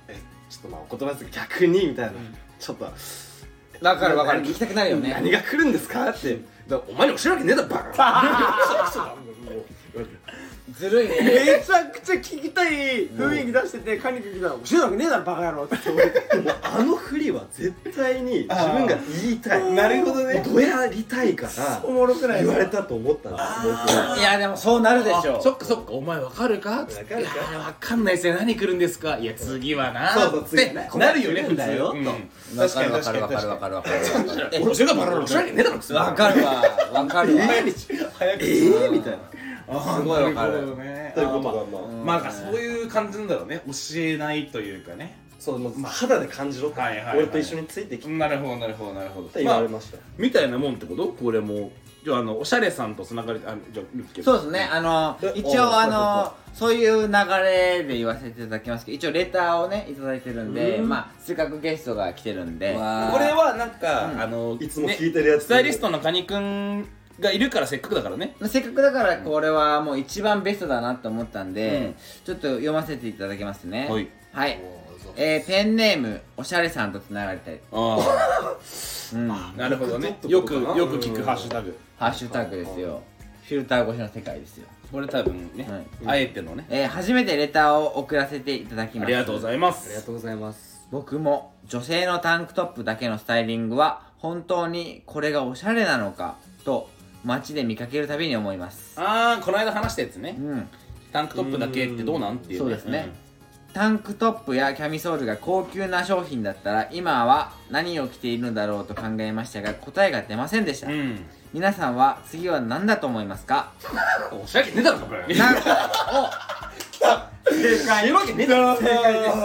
ちょっとまあお言葉ですけど逆にみたいな、ちょっと。わかるわかる。何聞きたくなるよね。何が来るんですか？って。だからお前に教えるわけねえだろバカ ずるいね。めちゃくちゃ聞きたい雰囲気出しててカニ君来たら「教えるわけねえだろバカ野郎」ってて。もうあの振りは絶対に自分が言いたい。なるほどね。どやりたいからおもろくない言われたと思ったんです僕いやでもそうなるでしょ。あそっかそっか。お前わかるか？わかるか？いやわかんないですよ。何来るんですか？いや次はな。そうそう次なるよね来るんだよ普通。とうん。わ確かに確かにかるわかるわかるわかるわかる。わかるえ教えがバラバラ教えるわけねえだろわかるわ。わかるわ。早くえー、みたいな。あすごいわかる。なほどね。ということまあ、まあまあそういう感じなんだろうね。教えないというかね。そうまあまあ肌で感じろと、はいはいはい。俺と一緒についてきて。っなるほどなるほどなるほど。て言われました、みたいなもんってこと？これもじゃああのおしゃれさんとつながりあじゃそうですね。あのえ一応あのそういう流れで言わせていただきますけど一応レターをねいただいてるんでうん。まあせっかくゲストが来てるんで。これはなんか、うん。あのいつもね聞いてるやつ、スタイリストのカニくんがいるからせっかくだからね。せっかくだからこれはもう一番ベストだなと思ったんで、ちょっと読ませていただきますね。はい。はい、えー、ペンネームおしゃれさんとつながりたい、あうん、あなるほどね。僕よくよく聞くハッシュタグ。ハッシュタグですよ。フィルター越しの世界ですよ、これ多分ね、はい。あえてのね。えー、初めてレターを送らせていただきます。ありがとうございます。ありがとうございます。僕も女性のタンクトップだけのスタイリングは本当にこれがおしゃれなのかと街で見かけるたびに思います。ああこの間話したやつね。うん。タンクトップだけってどうなんっていう、ね、そうですね。タンクトップやキャミソールが高級な商品だったら今は何を着ているのだろうと考えましたが答えが出ませんでした、うん、うん皆さんは次は何だと思いますか？おしゃれねえだろこれ 正解いわけねえだろ正解です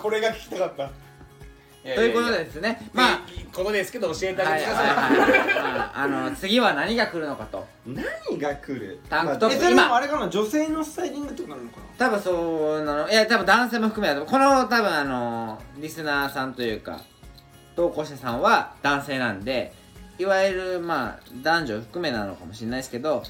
これが聞きたかったということでですね。まあ。いいことですけど教えてあはいげてください、はいはいまああの次は何が来るのかと。何が来る？タンクトップえそれもあれかな女性のスタイリングとかなのかな？多分そうなの。いや多分男性も含めこの多分あのリスナーさんというか投稿者さんは男性なんでいわゆるまあ男女含めなのかもしれないですけど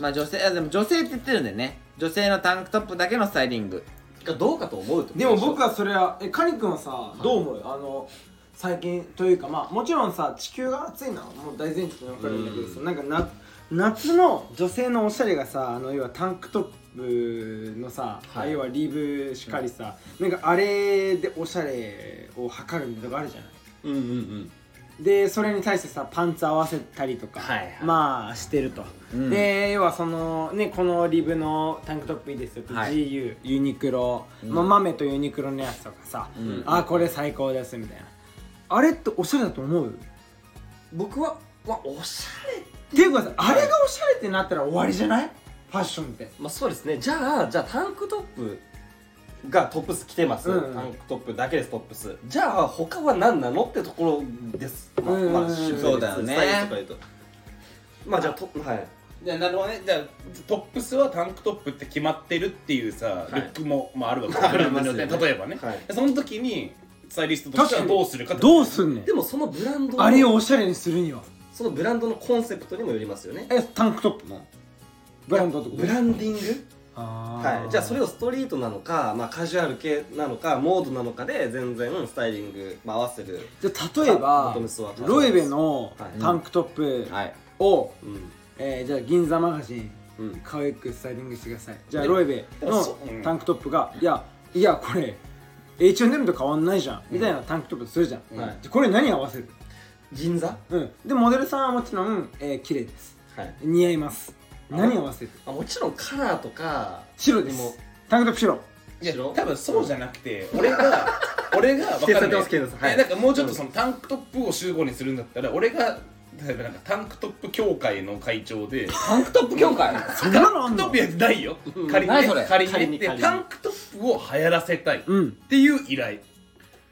まあ女性あでも女性って言ってるんでね。女性のタンクトップだけのスタイリングがどうかと思うってことでも僕ははそれはえカニ君はさどう思う？あの最近というかまあもちろんさ地球が暑いのはもう大前提で分かるんだけどさなんかな夏の女性のおしゃれがさあの要はタンクトップのさ、はい。要はリーブしかりさ、なんかあれでおしゃれを測るみたいなとこあるじゃない？うんうんうんでそれに対してさパンツ合わせたりとか、はいはい。まあしてると、うん。で要はそのねこのリブのタンクトップいいですよって、はい。GU ユニクロ、うん。まあ、豆とユニクロのやつとかさ、うん。あこれ最高ですみたいな。あれっておしゃれだと思う？っ僕は、まあ、おしゃれていうかさ、あれがおしゃれってなったら終わりじゃない？ファッションって。まあそうですね。じゃあじゃあタンクトップがトップス着てます、うん。うんタンクトップだけですトップス。じゃあ他は何なのってところです。まあ、まあ、そうだよね。スタイルとか言うと。まあじゃあとはい。じゃあなるほどね。じゃあトップスはタンクトップって決まってるっていうさ、い。ルックも、まあ、あるわけ。あブランドによってありますよね例えばね、はい。その時にスタイリストとしてはどうするかどうすんの？でもそのブランドのあれをおしゃれにするには。そのブランドのコンセプトにもよりますよね。えタンクトップの？ブランドってこと？ブランディング？ははい、じゃあそれをストリートなのか、まあ、カジュアル系なのかモードなのかで全然スタイリング、まあ、合わせる、じゃあ例えボばロエベのはい。タンクトップはい。を、うん。えーじゃあ銀座マガジンうん。可愛くスタイリングしてください。じゃあでロエベのタンクトップがいやいやこれ H&M と変わんないじゃんみたいなタンクトップするじゃん、はい。じゃあこれ何合わせる？銀座？うん。でモデルさんはもちろん、えー、綺麗です。はい。似合います何合わせるあもちろんカラーとか白ででも。すタンクトップ白。いや白？多分そうじゃなくて俺が 俺が分かんない。ますけどはい。えなんかもうちょっとそのタンクトップを集合にするんだったら俺が例えばなんかタンクトップ協会の会長でタンクトップ協会？そんなのあんの？タンクトップやないよ。うん。仮にね仮にね。仮に仮に。でタンクトップを流行らせたいっうんていう依頼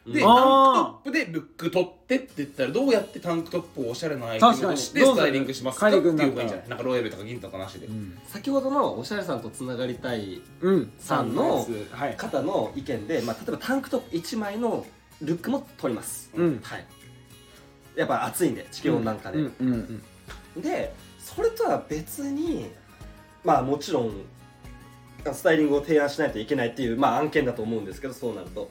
でタンクトップでルック撮ってって言ったらどうやってタンクトップをおしゃれなアイテムとしてスタイリングしますかっていうのがいいんじゃなんか。ないなんかロエルとか銀とかなしで、先ほどのおしゃれさんとつながりたいうん。さんのはい。方の意見で、まあ、例えばタンクトップ1枚のルックも取ります、うん。はい、やっぱ暑いんで地球温暖化で、うん。うん。でそれとは別にまあもちろんスタイリングを提案しないといけないっていう、まあ、案件だと思うんですけどそうなると。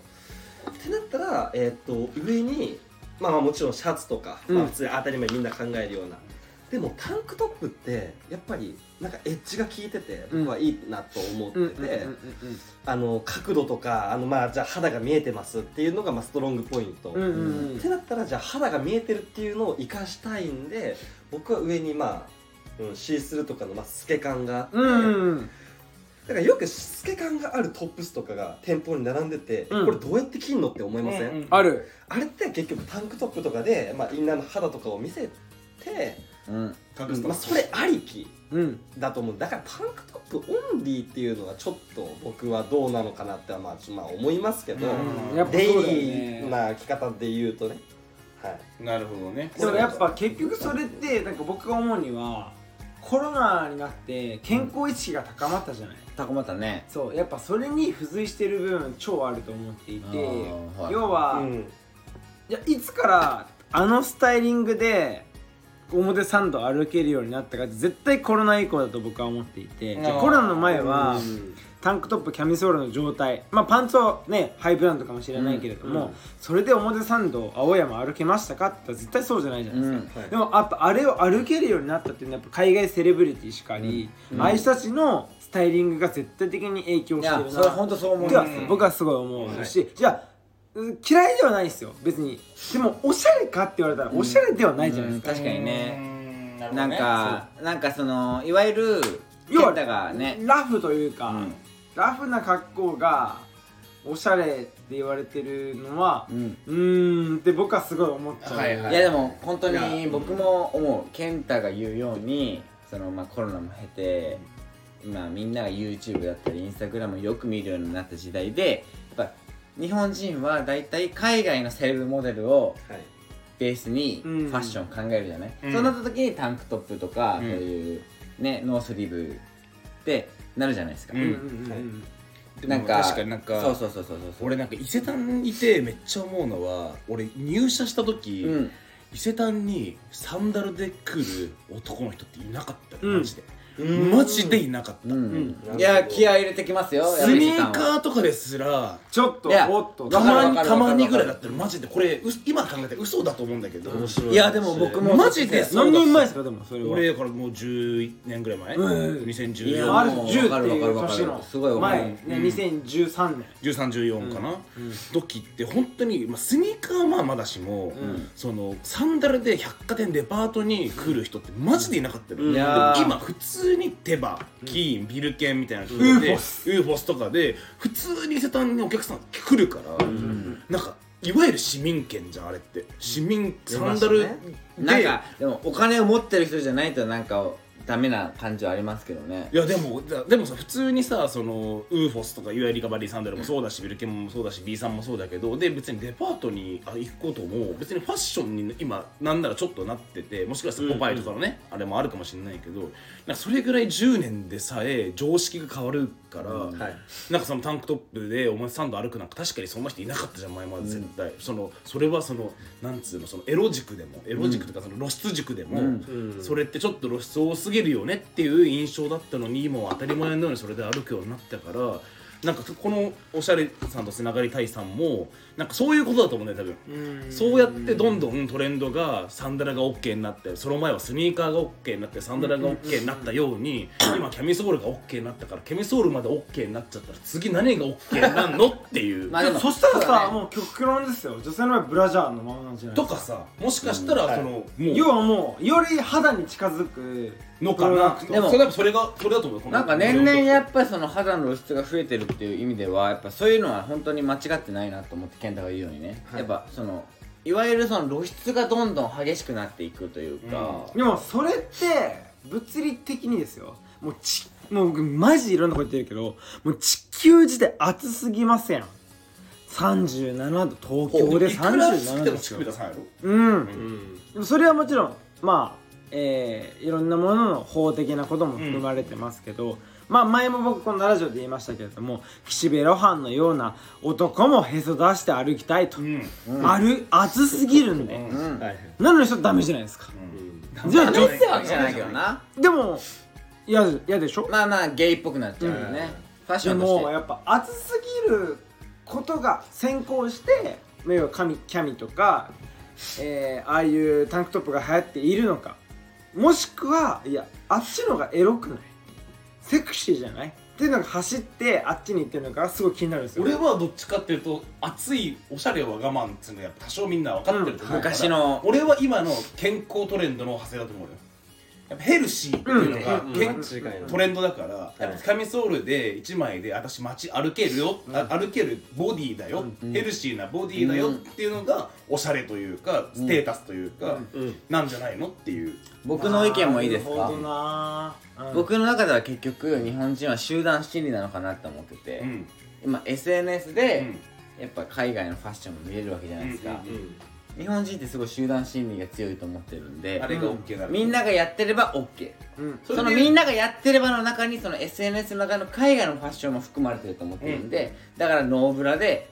ってなったら、えー、と上に、まあ、まあもちろんシャツとか、うん。まあ、普通に当たり前みんな考えるような。でもタンクトップってやっぱりなんかエッジが効いてて僕はいいなと思ってて、あの角度とかあのまあじゃあ肌が見えてますっていうのがまあストロングポイント、ってなったらじゃあ肌が見えてるっていうのを生かしたいんで僕は上にまあ、うん、シースルーとかのまあ透け感があって、うんうんだからよく透け感があるトップスとかが店舗に並んでて、うん。これどうやって着んのって思いません、うんうんある。あれって結局タンクトップとかで、まあ、インナーの肌とかを見せて、うん。隠すとまあ、それありきうん。だと思う。だからタンクトップオンリーっていうのはちょっと僕はどうなのかなってはまあちょまあ思いますけど、うん。やっぱそうだよデイリねーな着方で言うとね。はい。なるほどね。でもやっぱ結局それってなんか僕が思うにはコロナになって健康意識が高まったじゃない、高まったね。そうやっぱそれに付随してる部分超あると思っていて、はい。要は、うん。いやいつからあのスタイリングで表参道歩けるようになったかって絶対コロナ以降だと僕は思っていてコロナの前はうん。タンクトップキャミソールの状態まあパンツはねハイブランドかもしれないけれども、うん。うんそれで表参道青山歩けましたかって言ったら絶対そうじゃないじゃないですか、うん。はい。でもやっぱあれを歩けるようになったっていうのはやっぱ海外セレブリティしかり、うん。ああいう人たちのスタイリングが絶対的に影響いしてるな。やそれ本当そう思いではます僕はすごい思うし、じゃあう嫌いではないですよ。別に。でもおしゃれかって言われたらおしゃれではないじゃないですか、確かにね。うん。なるほなんかなんかそのいわゆる要はがね。ラフというか、うん。ラフな格好がおしゃれって言われてるのはうん。うーんって僕はすごい思っちゃう、はいはい。いやでも本当いにや僕も思う。健太が言うようにそのまあコロナも経て今みんなが YouTube だったり Instagram をよく見るようになった時代でやっぱ日本人は大体海外のセレブモデルをはい。ベースにフうん。ァッション考えるじゃない、うん。そうなった時にタンクトップとか、うんそういうねノースリーブってなるじゃないですか、うんうんうんうん。でもなんか確かになんかそうそうそうそうそう俺なんか伊勢丹いてめっちゃ思うのは俺入社した時、うん。伊勢丹にサンダルで来る男の人っていなかったマジで、マジでいなかった、うん。うん。いや気合い入れてきますよスニーカーとかですらちょっといやおっと。たまにたまにぐらいだったらマジでこれう今考えたら嘘だと思うんだけど。面白い。やでも僕もマジで。何年前ですかでもそれは。俺だからもう11年ぐらい前、うん。い2014やある10もうわかるっていうわかるわかる年の。すごい前ね2013年。1314かな、時って本当に、まあ、スニーカーはまあまだしも、ん。そのサンダルで百貨店デパートに来る人ってマジでいなかったの、うん。今普通にテバキーンビルケンみたいな人ウでーフォスウーフォスとかで普通に伊勢丹にお客さん来るから、なんかいわゆる市民権じゃんあれって。市民サンダルで、なんかでもお金を持ってる人じゃないとなんかダメな感じはありますけどね。いやでもだでもさ普通にさそのウーフォスとかいわゆるリカバリーサンダルもそうだしビルケンもそうだし B さんもそうだけどで別にデパートにあ行くことも別にファッションに今なんならちょっとなっててもしかしたらポパイとかのね、あれもあるかもしれないけどなんかそれぐらい10年でさえ常識が変わるから、はい。なんかそのタンクトップでお前サンド歩くなんか確かにそんな人いなかったじゃん前まで絶対、そのそれはそのなんつうのそのエロ軸でもエロ軸とかその露出軸でも、うんうん。それってちょっと露出多すぎるよねっていう印象だったのにもう当たり前のようにそれで歩くようになったからなんかこのおしゃれさんとつながりたいさんもなんかそういうことだと思うんだよ多分そうやってどんどんトレンドがサンダルが OK になってその前はスニーカーが OK になってサンダルが OK になったように今キャミソールが OK になったからキャミソールまで OK になっちゃったら次何が OK になるのっていう。まあでもそしたらそうだね。さもう極論ですよ。女性の場合ブラジャーのままなんじゃないとか。さもしかしたらはいそのもう要はもうより肌に近づくのかな。でもそれそれがそれだと思う。なんか年々やっぱりその肌の露出が増えてるっていう意味ではやっぱそういうのは本当に間違ってないなと思って健太が言うようにね、はい。やっぱそのいわゆるその露出がどんどん激しくなっていくというか、でもそれって物理的にですよ。もうちもう僕マジいろんなこと言ってるけどもう地球自体暑すぎません？37度東京でいくら吸っ37度ても乳首出さないやろ？うん。うん。でもそれはもちろんまあえーいろんなものの法的なことも含まれてますけど、まあ前も僕このラジオで言いましたけれども岸辺露伴のような男もへそ出して歩きたいと、うん。ある暑すぎるんで、なのにちょっとダメじゃないですか、うん。じゃあダメってわけじゃないけどな。でも嫌で嫌でしょ？まあまあゲイっぽくなっちゃうよね、ファッシでョンとして。もやっぱ暑すぎることが先行して要は髪キャミとか、えーああいうタンクトップが流行っているのか。もしくはいやあっちのがエロくない？セクシーじゃない？っていうのが走ってあっちに行ってるのかすごい気になるんですよ。俺はどっちかっていうと熱いおしゃれは我慢っていうのはやっぱ多少みんな分かってると思うから、昔の。俺は今の健康トレンドの派生だと思うよやっぱヘルシーっていうのがうん。健間違いないトレンドだから、やっぱ紙ソールで1枚で私街歩けるよ、あ歩けるボディだよ、ヘルシーなボディだよっていうのがおしゃれというかステータスというか、うん。なんじゃないのっていう。僕の意見もいいですか？なるほどな。うん。僕の中では結局日本人は集団心理なのかなって思ってて、うん。今 SNS うでん。やっぱ海外のファッションも見れるわけじゃないですか、日本人ってすごい集団心理が強いと思ってるんであれが OK なの、みんながやってれば OK うん。そのみんながやってればの中にその SNS の中の海外のファッションも含まれてると思ってるんで、だからノーブラで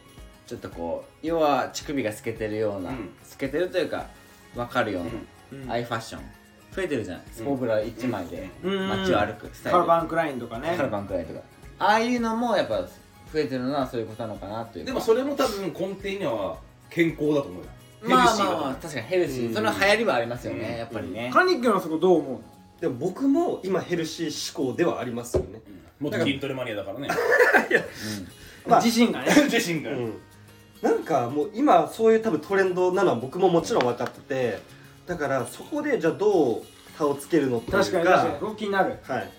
ちょっとこう要は乳首が透けてるような、うん。透けてるというか分かるような、うん。ああいうファッション。増えてるじゃないスポブラ1枚でうん。街を歩くスタイル。カラバンクラインとかね。カラバンくらいとか。ああいうのもやっぱ増えてるのはそういうことなのかなというか。でもそれも多分根底には健康だと思うよヘルシーだと思うまあ確かにヘルシー、うん。その流行りはありますよね、うん。やっぱりね、カニ君はそこどう思うでも僕も今ヘルシー思考ではありますよね。元筋トレマニアだからね。まあ自身がね。自身が、うん。なんかもう今そういう多分トレンドなのは僕ももちろん分かっててだからそこでじゃあどう差をつけるのっていうか。確かに確かに。そこ気になる。はい。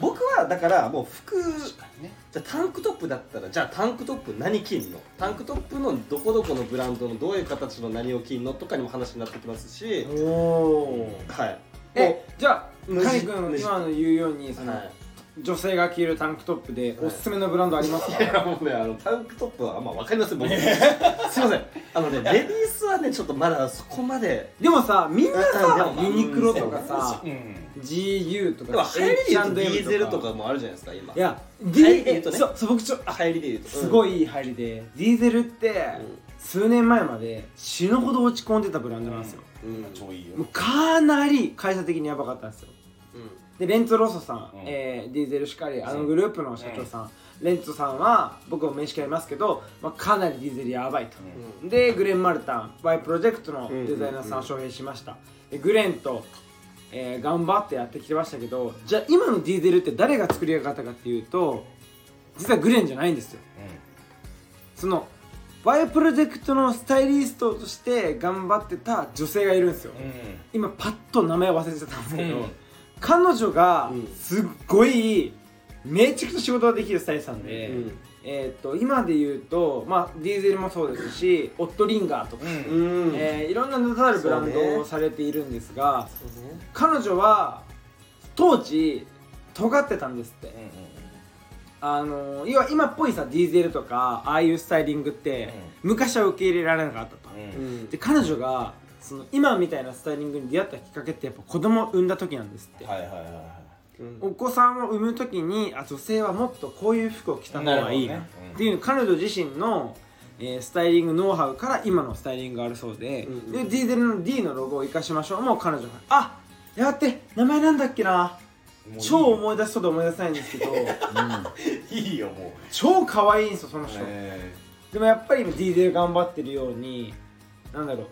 僕はだからもう服ねじゃあタンクトップだったらじゃあタンクトップ何着んの？タンクトップのどこどこのブランドのどういう形の何を着んのとかにも話になってきますし。おおはい。えじゃあカニ君今の言うようにその、はい。女性が着るタンクトップでおすすめのブランドありますか、いやもうねあのタンクトップはあんま分かりません僕。すいません。あのね レディはねちょっとまだそこまで。でもさみんなうんさユニクロとかさうん。GU とでもか。流行りで言うと H&M ディーゼルとかもあるじゃないですか今。いや流 D 行りで言うとね。そうそう僕ちょあ流行りで言うと。すごい、いいい入りで。ディーゼルって数年前まで死ぬほど落ち込んでたブランドなんですよ、うん。かなり会社的にやばかったんですよ。でレンツォ・ロッソさん、うん。えーディーゼルしかりあのグループの社長さん、レンツォさんは僕も名刺ありますけど、まあ、かなりディーゼルやばいと、でグレン・マルタン Y プロジェクトのデザイナーさんを招聘しました、でグレンと、えー頑張ってやってきてましたけどじゃあ今のディーゼルって誰が作り上げ方かっていうと実はグレンじゃないんですよ。その Y プロジェクトのスタイリストとして頑張ってた女性がいるんですよ、うん。今パッと名前忘れちゃったんですけど、うん。彼女がうん。すっごいめちゃくちゃ仕事ができるスタイリストなんで、うん。えー、と今で言うと、まあ、ディーゼルもそうですしオットリンガーとか、うん。うん。えーいろんな名だたるブランドねをされているんですが、そうね。彼女は当時尖ってたんですって、あのー要は今っぽいさディーゼルとかああいうスタイリングって、昔は受け入れられなかったと、うん。うん。で彼女がその今みたいなスタイリングに出会ったきっかけってやっぱ子供を産んだ時なんですって、はいはいはいお子さんを産む時にあ女性はもっとこういう服を着た方がいいな。っていう彼女自身の、えースタイリングノウハウから今のスタイリングがあるそうで,、でディーゼルの D のロゴを生かしましょう。もう彼女があやって名前なんだっけな。超思い出しそうで思い出せないんですけど。いいよも超可愛いんですよそのう人、え。でもやっぱり今ディーゼル頑張ってるようになんだろう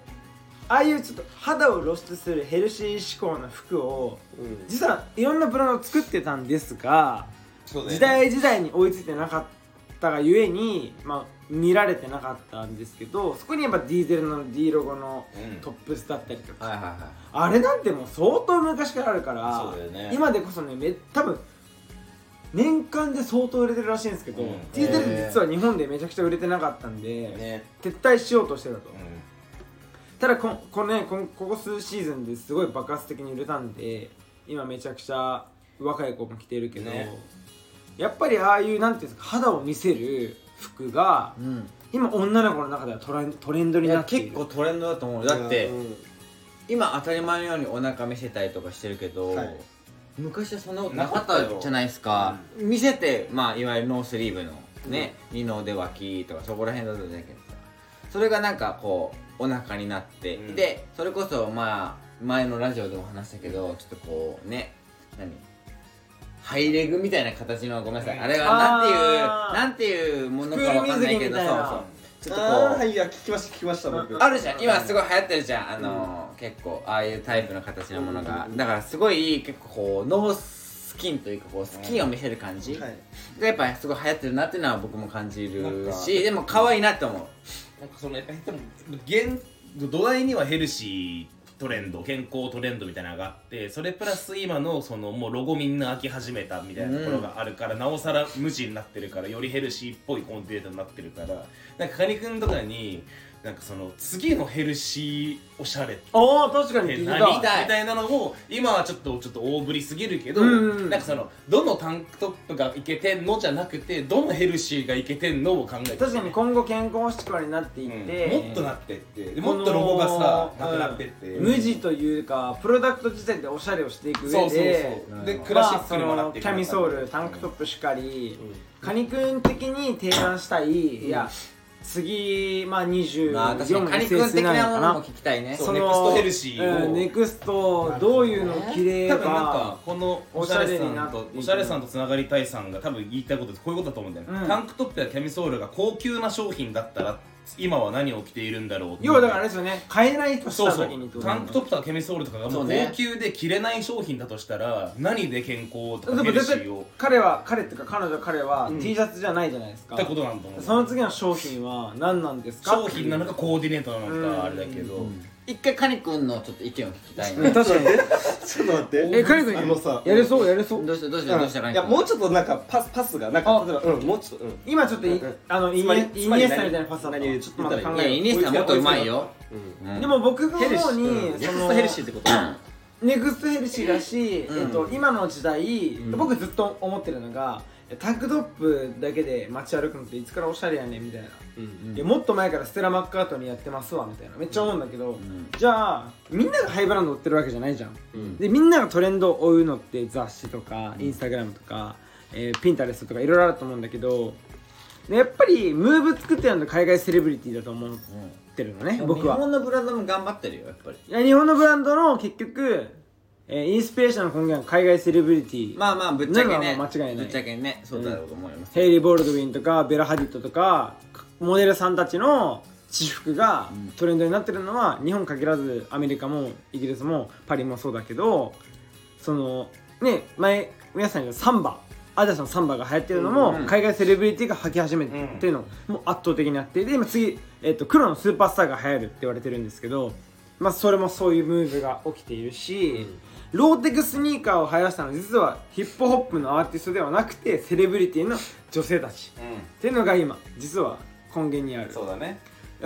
ああいうちょっと肌を露出するヘルシー志向な服をうん。実はいろんなブランドを作ってたんですがね。時代時代に追いついてなかったがゆえに、まあ、見られてなかったんですけどそこにやっぱディーゼルの D ロゴのうん。トップスだったりとか、はいはいはい。あれなんてもう相当昔からあるからね。今でこそねめ多分年間で相当売れてるらしいんですけど、うん。ディーゼル実は日本でめちゃくちゃ売れてなかったんで、ね。撤退しようとしてたと、うただここのねこここ数シーズンですごい爆発的に売れたんで今めちゃくちゃ若い子も着てるけど、ね。やっぱりああいうなんていうんですか肌を見せる服がうん。今女の子の中ではトレントレンドになって結構トレンドだと思うだって。うん。今当たり前のようにお腹見せたりとかしてるけど、はい。昔はそんなことなかったじゃないですか。見せてまあいわゆるノースリーブのね、二の腕脇とかそこら辺だったじゃけどさ。それがなんかこうお腹になって、うん。でそれこそまあ前のラジオでも話したけどちょっとこうね何？ハイレグみたいな形のごめんなさい、うん。あれはなんていうなんていうものかわかんないけどそうそう。ちょっとこうはいいや聞きました聞きました僕。あるじゃん。今すごい流行ってるじゃん。あのー結構ああいうタイプの形のものが。だからすごい結構こうノースキンというかこうスキンを見せる感じはい。がやっぱすごい流行ってるなっていうのは僕も感じるしでも可愛いなって思うなんかそのやっぱり現土台にはヘルシートレンド健康トレンドみたいなのがあってそれプラス今のそのもうロゴみんな飽き始めたみたいなところがあるから、なおさら無地になってるからよりヘルシーっぽいコンテンツになってるからなんかカニ君とかになんかその次のヘルシーおしゃれおお確かに。聞い何みてた。たいなのを今はちょっとちょっと大振りすぎるけど、うんうんなんかそのどのタンクトップがいけてんのじゃなくてどのヘルシーがいけてんのを考えて確かに。今後健康志向になっていって、うん。もっとなってって。でもっとロゴがさこのなくなってって、無地というかプロダクト自体でおしゃれをしていくそうそう上でそうでクラシックにもまあなっていくそのキャミソールタンクトップしかり、カニ君的に提案したい、いや次まあ24まあ確かにカニ君的なものも聞きたいね。そうネクストヘルシー。をうんネクストどういうのを着れば多分なんかこのおしゃれさんとおしゃれさんと。つながりたいさんが多分言いたいことってこういうことだと思うんだよね、うん。タンクトップやキャミソールが高級な商品だったら今は何を着ているんだろう要はだからあれですよね。買えないとしそうそうた時にってことタンクトップとかキャミソールとかがもそううね。高級で着れない商品だとしたら何で健康とでもかヘル絶対シーを。彼は彼っていうか彼女彼はうん。T シャツじゃないじゃないですか、ってことなんだと思うその次の商品は何なんですか商品なのかコーディネートなのうんかあれだけど、一回カニ君のちょっと意見を聞きたいね確かに。ちょっと待って。えカニ君あのさやれそうやれそう。どうしたどうしたどうしたカいニ君やもうちょっとなんかパスパスがなんかあ。例えばうんもうちょっとうん。今ちょっというん。あのイニエイニエスタみたいなパスだった何ちょっと言っいやイえニエスタもっとうまいよ、うんうん。でも僕が思うに、ヘルシー。うん。そのネクストヘルシーってこと？ネクストヘルシーだし、うん。えっと、今の時代、ん。僕ずっと思ってるのがタンクトップだけで街歩くのっていつからおしゃれやねんみたいな、うんいやもっと前からステラ・マッカートニーやってますわみたいなめっちゃ思うんだけど、ん。じゃあみんながハイブランド売ってるわけじゃないじゃん。うん。でみんながトレンドを追うのって雑誌とか、インスタグラムとか、えーピンタレストとかいろいろあると思うんだけどでやっぱりムーブ作ってるのは海外セレブリティだと思ってるのね、僕は。日本のブランドも頑張ってるよやっぱり。いや日本のブランドの結局、えーインスピレーションの根源は海外セレブリティ、まあまあぶっちゃけなね間違いない。ぶっちゃけね。そうだろうと思います、ヘイリー・ボールドウィンとかベラ・ハディットとかモデルさんたちの私服がトレンドになってるのは日本限らずアメリカもイギリスもパリもそうだけどそのね前皆さんに言うサンバ。アディダスのサンバが流行ってるのも、うん海外セレブリティが履き始めてっていうのも圧倒的にあって。で今次、えっと黒のスーパースターが流行るって言われてるんですけど、まあ、それもそういうムーブが起きているし、ローテクスニーカーを流行らせたのは実はヒップホップのアーティストではなくてセレブリティの女性たち。っていうのが今実は根源にある。そうだね。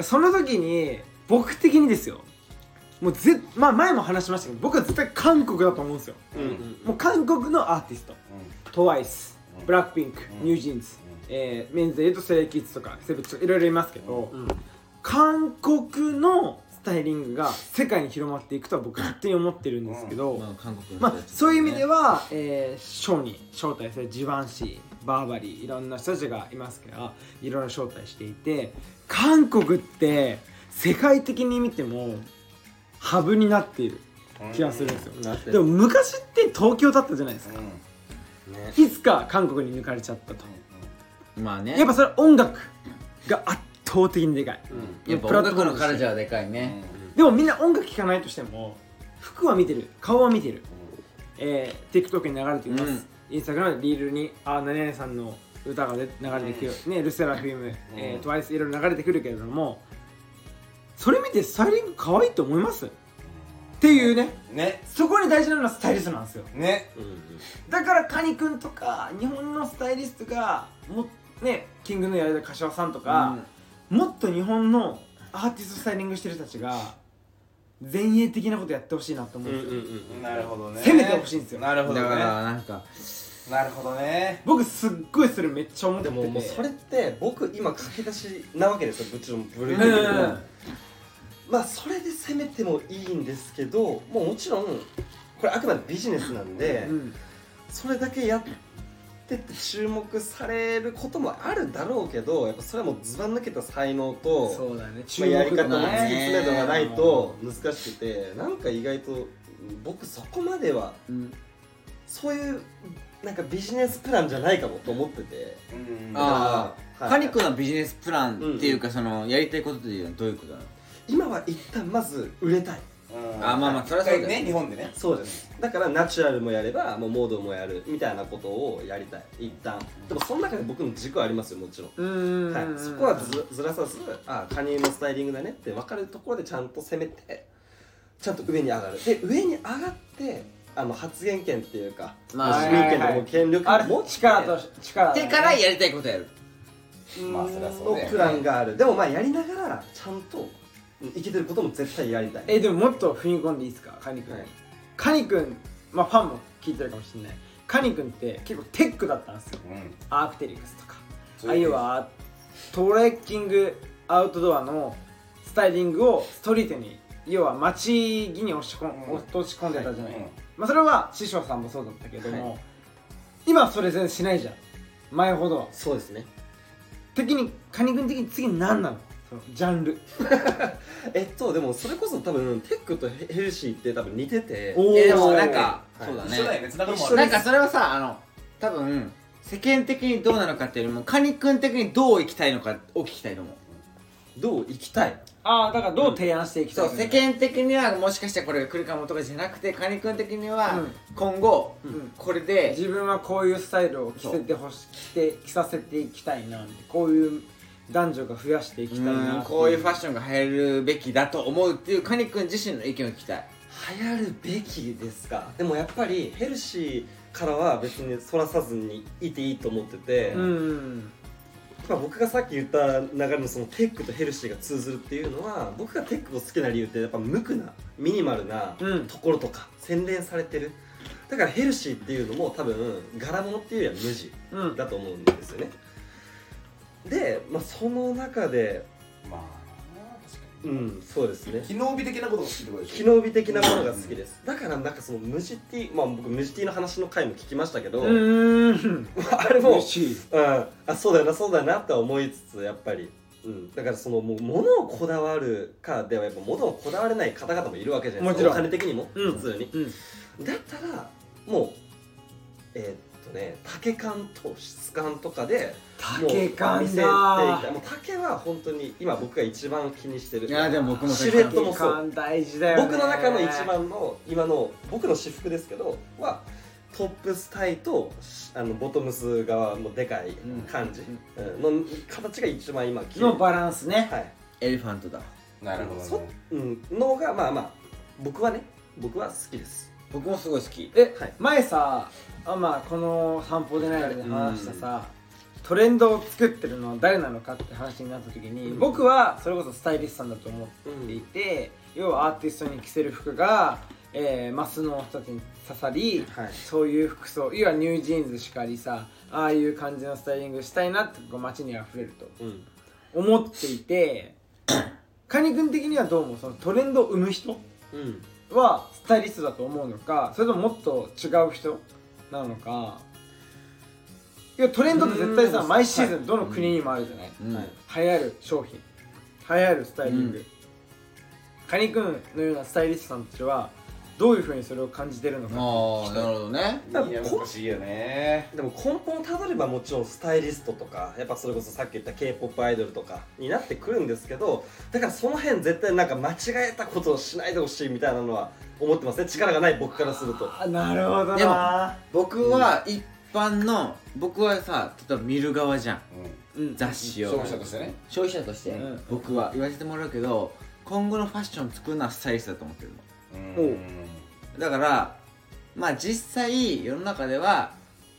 その時に僕的にですよ。もうぜ、まあ、前も話しましたけど僕は絶対韓国だと思うんですよ。うん。うんもう韓国のアーティスト。TWICE うん。ブラックピンクうん。ニュージーンズ、えーメンズで言うとストレイキッズとかセブチとかいろいろいますけど、うん。韓国のスタイリングが世界に広まっていくとは僕勝手に思ってるんですけど、まあ韓国のまあ人たち、そういう意味では、えー、ショーに招待されジバンシーバーバリーいろんな人たちがいますけどいろいろ招待していて韓国って世界的に見てもハブになっている気がするんですよ、なってでも昔って東京だったじゃないですか、ね。いつか韓国に抜かれちゃったと。まあね。やっぱそれ音楽が圧倒的にでかい、やっぱ音楽のカルチャーでかいね、でもみんな音楽聴かないとしても服は見てる。顔は見てる、えー、TikTok に流れています、インスタグラムのリールにあ何々さんの歌がで流れてくる、ね、ルセラフィム、えー、TWICE いろいろ流れてくるけれどもそれ見てスタイリング可愛いと思います？っていうね。ね。そこに大事なのはスタイリストなんですよ。ね。だからカニ君とか日本のスタイリストがもねキングのやられた柏さんとか、もっと日本のアーティストスタイリングしてる人たちが前衛的なことやってほしいなと思う。んですよ、なるほどね。攻めてほしいんですよ。なるほどね。だからなんかなるほどね。僕すっごいそれめっちゃ思ってて。でももうそれって僕今駆け出しなわけですよもちろん部類うん的にもまあそれで攻めてもいいんですけどもうもちろんこれあくまでビジネスなんで、うん。それだけやってって注目されることもあるだろうけどやっぱそれはもうずば抜けた才能とそうだね。まあ注目やり方の度突きね。詰め度がないと難しくてなんか意外と僕そこまではうん。そういうなんかビジネスプランじゃないかもと思ってて。うん。あはい。カニ君のビジネスプランっていうかそのやりたいことっていうのはどういうことなの？今は一旦まず売れたい。うんあまあまあそれはそうだよね。日本でね。そうですだからナチュラルもやればもうモードもやるみたいなことをやりたい。一旦。でもその中で僕の軸はありますよもちろん。うん。はい、そこはずずらさずあカニのスタイリングだねって分かるところでちゃんと攻めてちゃんと上に上がる。で上に上がってあの発言権っていうか、まあ市民権とかも権力あるを持って力と力でからやりたいことやる。まあそりゃそうだよのプランがある。でもまあやりながらちゃんとうんいけてることも絶対やりたい。えでももっと踏み込んでいいですか？カニ君に、はい。カニ君まあファンも聞いてるかもしれない。カニ君って結構テックだったんですよ。うん。アークテリクスとか。あるいはトレッキングアウトドアのスタイリングをストリートに要は街着に押し込ん、うん。落とし込んでたじゃない、うん。まあ、それは師匠さんもそうだったけども、は今はそれ全然しないじゃん。前ほどは。そうですね。的にカニ君的に次何なの？そのジャンル。えっとでもそれこそ多分テックとヘヘルシーって多分似てて。おー。えでもなんかはい。そうだ一緒だよね。ながるもんあるなんかそれはさあの多分世間的にどうなのかっていうよりもカニ君的にどう生きたいのかを聞きたいと思う。どう生きたい？ああだからどう提案していきたい？そう世間的にはもしかしたらこれが来るかもとかじゃなくてカニ君的にはうん今後うん。これで自分はこういうスタイルを着せてほし着て着させていきたいなってこういう男女が増やしていきたいなう。んこういうファッシションが流行るべきだと思うっていうカニ君自身の意見を聞きたい。流行るべきですか？でもやっぱりヘルシーからは別にそらさずにいていいと思ってて、うん。まあ、僕がさっき言った流れのそのテックとヘルシーが通ずるっていうのは僕がテックを好きな理由ってやっぱ無垢なミニマルなうん。ところとか洗練されてる。だからヘルシーっていうのも多分柄物っていうよりは無地うん。だと思うんですよねで、まあ、その中でまあ確かに。うんそうですね。機能美的なことが好きってことでしょ？機能美的なものが好きです。だからなんかその無地ティまあ僕無地ティの話の回も聞きましたけど、うん。あれも嬉しい。うん、あそうだよなそうだよなって思いつつやっぱり、うん、だからそのもう物をこだわるかではやっぱ物をこだわれない方々もいるわけじゃないですか。もちろ金的にもうん。普通に、うん。だったらもうえーっとね丈感と質感とかでもう丈感見せていだ。きたいもう丈は本当に今僕が一番気にしてる。いやでも僕もシルエットも丈そう。感大事だよね。僕の中の一番の今の僕の私服ですけどはトップスタイとあのボトムス側のでかい感じ、うんの形が一番今綺麗。のバランスね。はい。エレファントだ。なるほどそねうん、のがまあまあ僕はね僕は好きです。僕もすごい好き。え、はい。前さあまあこの散歩でないで話したさ、トレンドを作ってるのは誰なのかって話になった時に、うん。僕はそれこそスタイリストさんだと思っていて、要はアーティストに着せる服が、えーマスの人たちに刺さり、はい。そういう服装要はニュージーンズしかりさああいう感じのスタイリングしたいなって街にあふれるとうん。思っていて カニ君的にはどうもそのトレンドを生む人うん。はスタイリストだと思うのかそれとももっと違う人なのかいやトレンドって絶対さうん。毎シーズンどの国にもあるじゃない、うん。はい。流行る商品。流行るスタイリング、うん。カニ君のようなスタイリストさんたちはどういうふうにそれを感じてるのか。ああなるほどね。だいや難しいよね。でも根本をたどればもちろんスタイリストとかやっぱそれこそさっき言った k p o p アイドルとかになってくるんですけどだからその辺絶対なんか間違えたことをしないでほしいみたいなのは思ってますね。力がない僕からすると。あなるほどでもな僕は一般の僕はさ例えば見る側じゃん。うん。雑誌を。消費者としてね。消費者として。うん。僕は。言わせてもらうけど今後のファッション作るのはスタイリストだと思ってるの。うん。だからまあ実際世の中では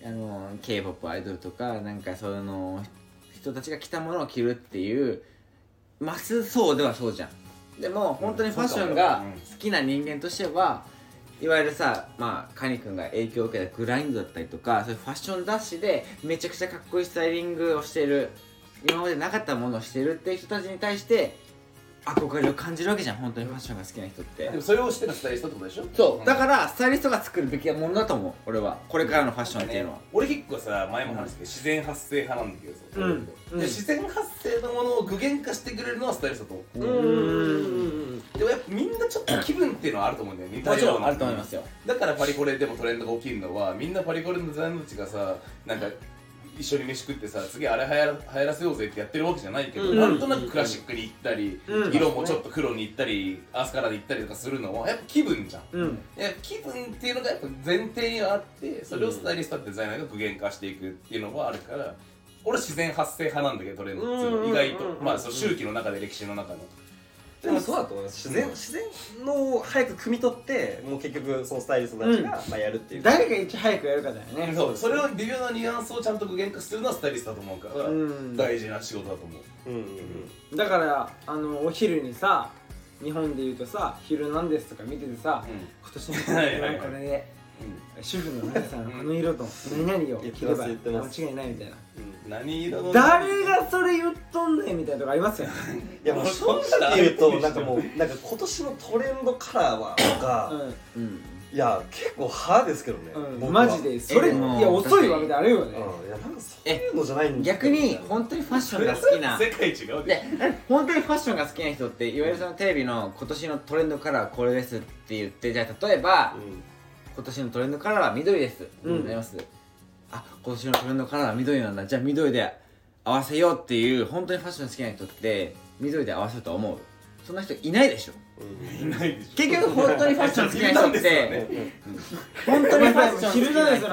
あの k p o p アイドルとかなんかその人たちが着たものを着るっていうマス層ではそうじゃん。でも本当にファッションが好きな人間としてはいわゆるさまあカニ君が影響を受けたグラインドだったりとかそういうファッション雑誌でめちゃくちゃかっこいいスタイリングをしてる今までなかったものをしてるっていう人たちに対して憧れを感じるわけじゃん本当にファッションが好きな人って。でもそれをしてるスタイリストってことでしょ？そう。だからスタイリストが作るべきものだと思う俺は。これからのファッションっていうのは。俺結構さ前も話したけど自然発生派なんだけどさ、うん。で。うん。自然発生のものを具現化してくれるのはスタイリストだと。思う、うん。うん。うんでもやっぱみんなちょっと気分っていうのはあると思うん。だよねもちろんあると思いますよ。だからパリコレでもトレンドが起きるのはみんなパリコレのデザイナーたちがさなんか一緒に飯食ってさ次あれ流行ら流行らせようぜってやってるわけじゃないけど、うん。なんとなくクラシックに行ったり、うん。色もちょっと黒に行ったりアスカラで行ったりとかするのはやっぱ気分じゃん。うん。やっぱ気分っていうのがやっぱ前提にはあってそれをスタイリストとデザイナーが具現化していくっていうのはあるから俺は自然発生派なんだけどトレンドっていうのは。意外と。うん。まあその周期の中で歴史の中のでもそうだと思います。自然自然のを早く汲み取ってもう結局そのスタイリストたちがまあやるっていう。誰が一早くやるかだよね。そうそれを微妙なニュアンスをちゃんと具現化するのはスタイリストだと思うから、うん。大事な仕事だと思う。うんうんうん。だからあのお昼にさ日本で言うとさ「昼なんです」とか見ててさ、今年のこれで主婦の皆さんうんこの色と何々を着れば言ってます。間違いないみたいな。何色の誰がそれ言っとんねんみたいなとこありますよね。いやもう正直言うとなんかもうなんか今年のトレンドカラーはとか、うん。いや結構派ですけどね、うん、マジでそれいや遅いわみたいなのあるよね。うん。いやなんかそういうのじゃないんだ逆に本当にファッションが好きな。世界違うで本当にファッションが好きな人っていわゆるそのテレビの今年のトレンドカラーはこれですって言ってじゃあ例えば今年のトレンドカラーは緑です。うん。なります。あ今年のトレンドカラーは緑なんだ。じゃあ緑で合わせようっていう本当にファッション好きな人って緑で合わせると思う。そんな人いないでしょ。いないでしょ。結局本当にファッション好きな人ってね。本当にファッション好き昼な人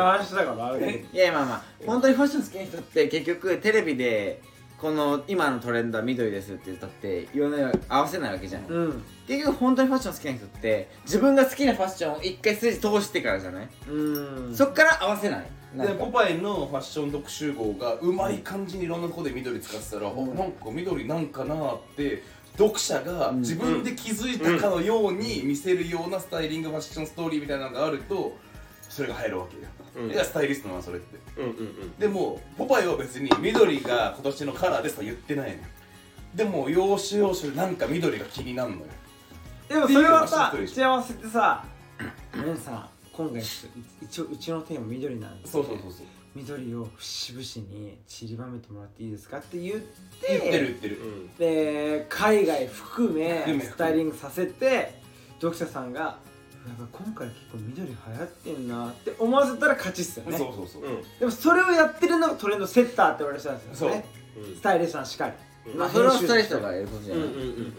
いやまあまあ本当にファッション好きな人って結局テレビでこの今のトレンドは緑ですって言ったって言わない合わせないわけじゃん、うん。結局本当にファッション好きな人って自分が好きなファッションを一回筋通してからじゃない、うん。そっから合わせない。でポパイのファッション特集号がうまい感じにいろんなとこで緑使ってたら、おなんか緑なんかなって読者が自分で気づいたかのように見せるようなスタイリングファッションストーリーみたいなのがあるとそれが入るわけよ、うん。いやスタイリストなのそれって。うんうんうん。でもポパイは別に緑が今年のカラーですとは言ってないのよ。でも要所要所でなんか緑が気になるのよ。でもそれはさ打ち合わせてさ「皆さん今回ちょっと一応うちのテーマ緑なんでそうそうそうそう。緑を節々に散りばめてもらっていいですか?」って言って言ってる言ってる。うん。で海外含め含め。スタイリングさせて読者さんが「やっぱ今回結構緑流行ってんな」って思わせたら勝ちっすよね。そうそうそう、うん。でもそれをやってるのがトレンドセッターって言われる人なんですよね。う。ん。スタイリストさんしかりうん。まあそれはスタイリストがやることじゃない、うんうんうん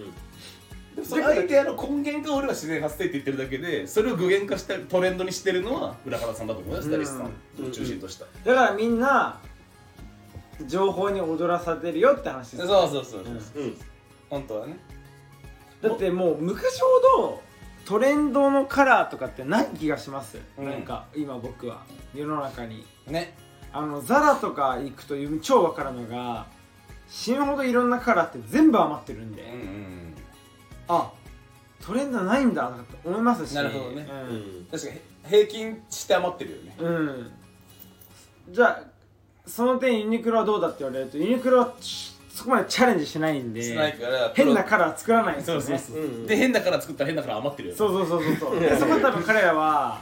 でもそのアイデアの根源が俺は自然発生って言ってるだけでそれを具現化してトレンドにしてるのは浦原さんだと思うよスタイリストさん。を中心とした、だからみんな情報に踊らされてるよって話ですそうそうそうそう、うん。うん。本当はね。だってもう昔ほどトレンドのカラーとかってない気がします、うん。なんか今僕は。世の中に。ね。あのザラとか行くと超わかるのが死ぬほどいろんなカラーって全部余ってるんで、うんうんあトレンドないんだと思いますし。なるほどね。うん。確かに平均して余ってるよね。うん、うんじゃあその点ユニクロはどうだって言われるとユニクロはちそこまでチャレンジしないんないから変なカラー作らないんですよね。そうそうそう、う。んで変だから作ったら変だから余ってるよ。ねそうそうそうそうそう。でそこ多分彼らは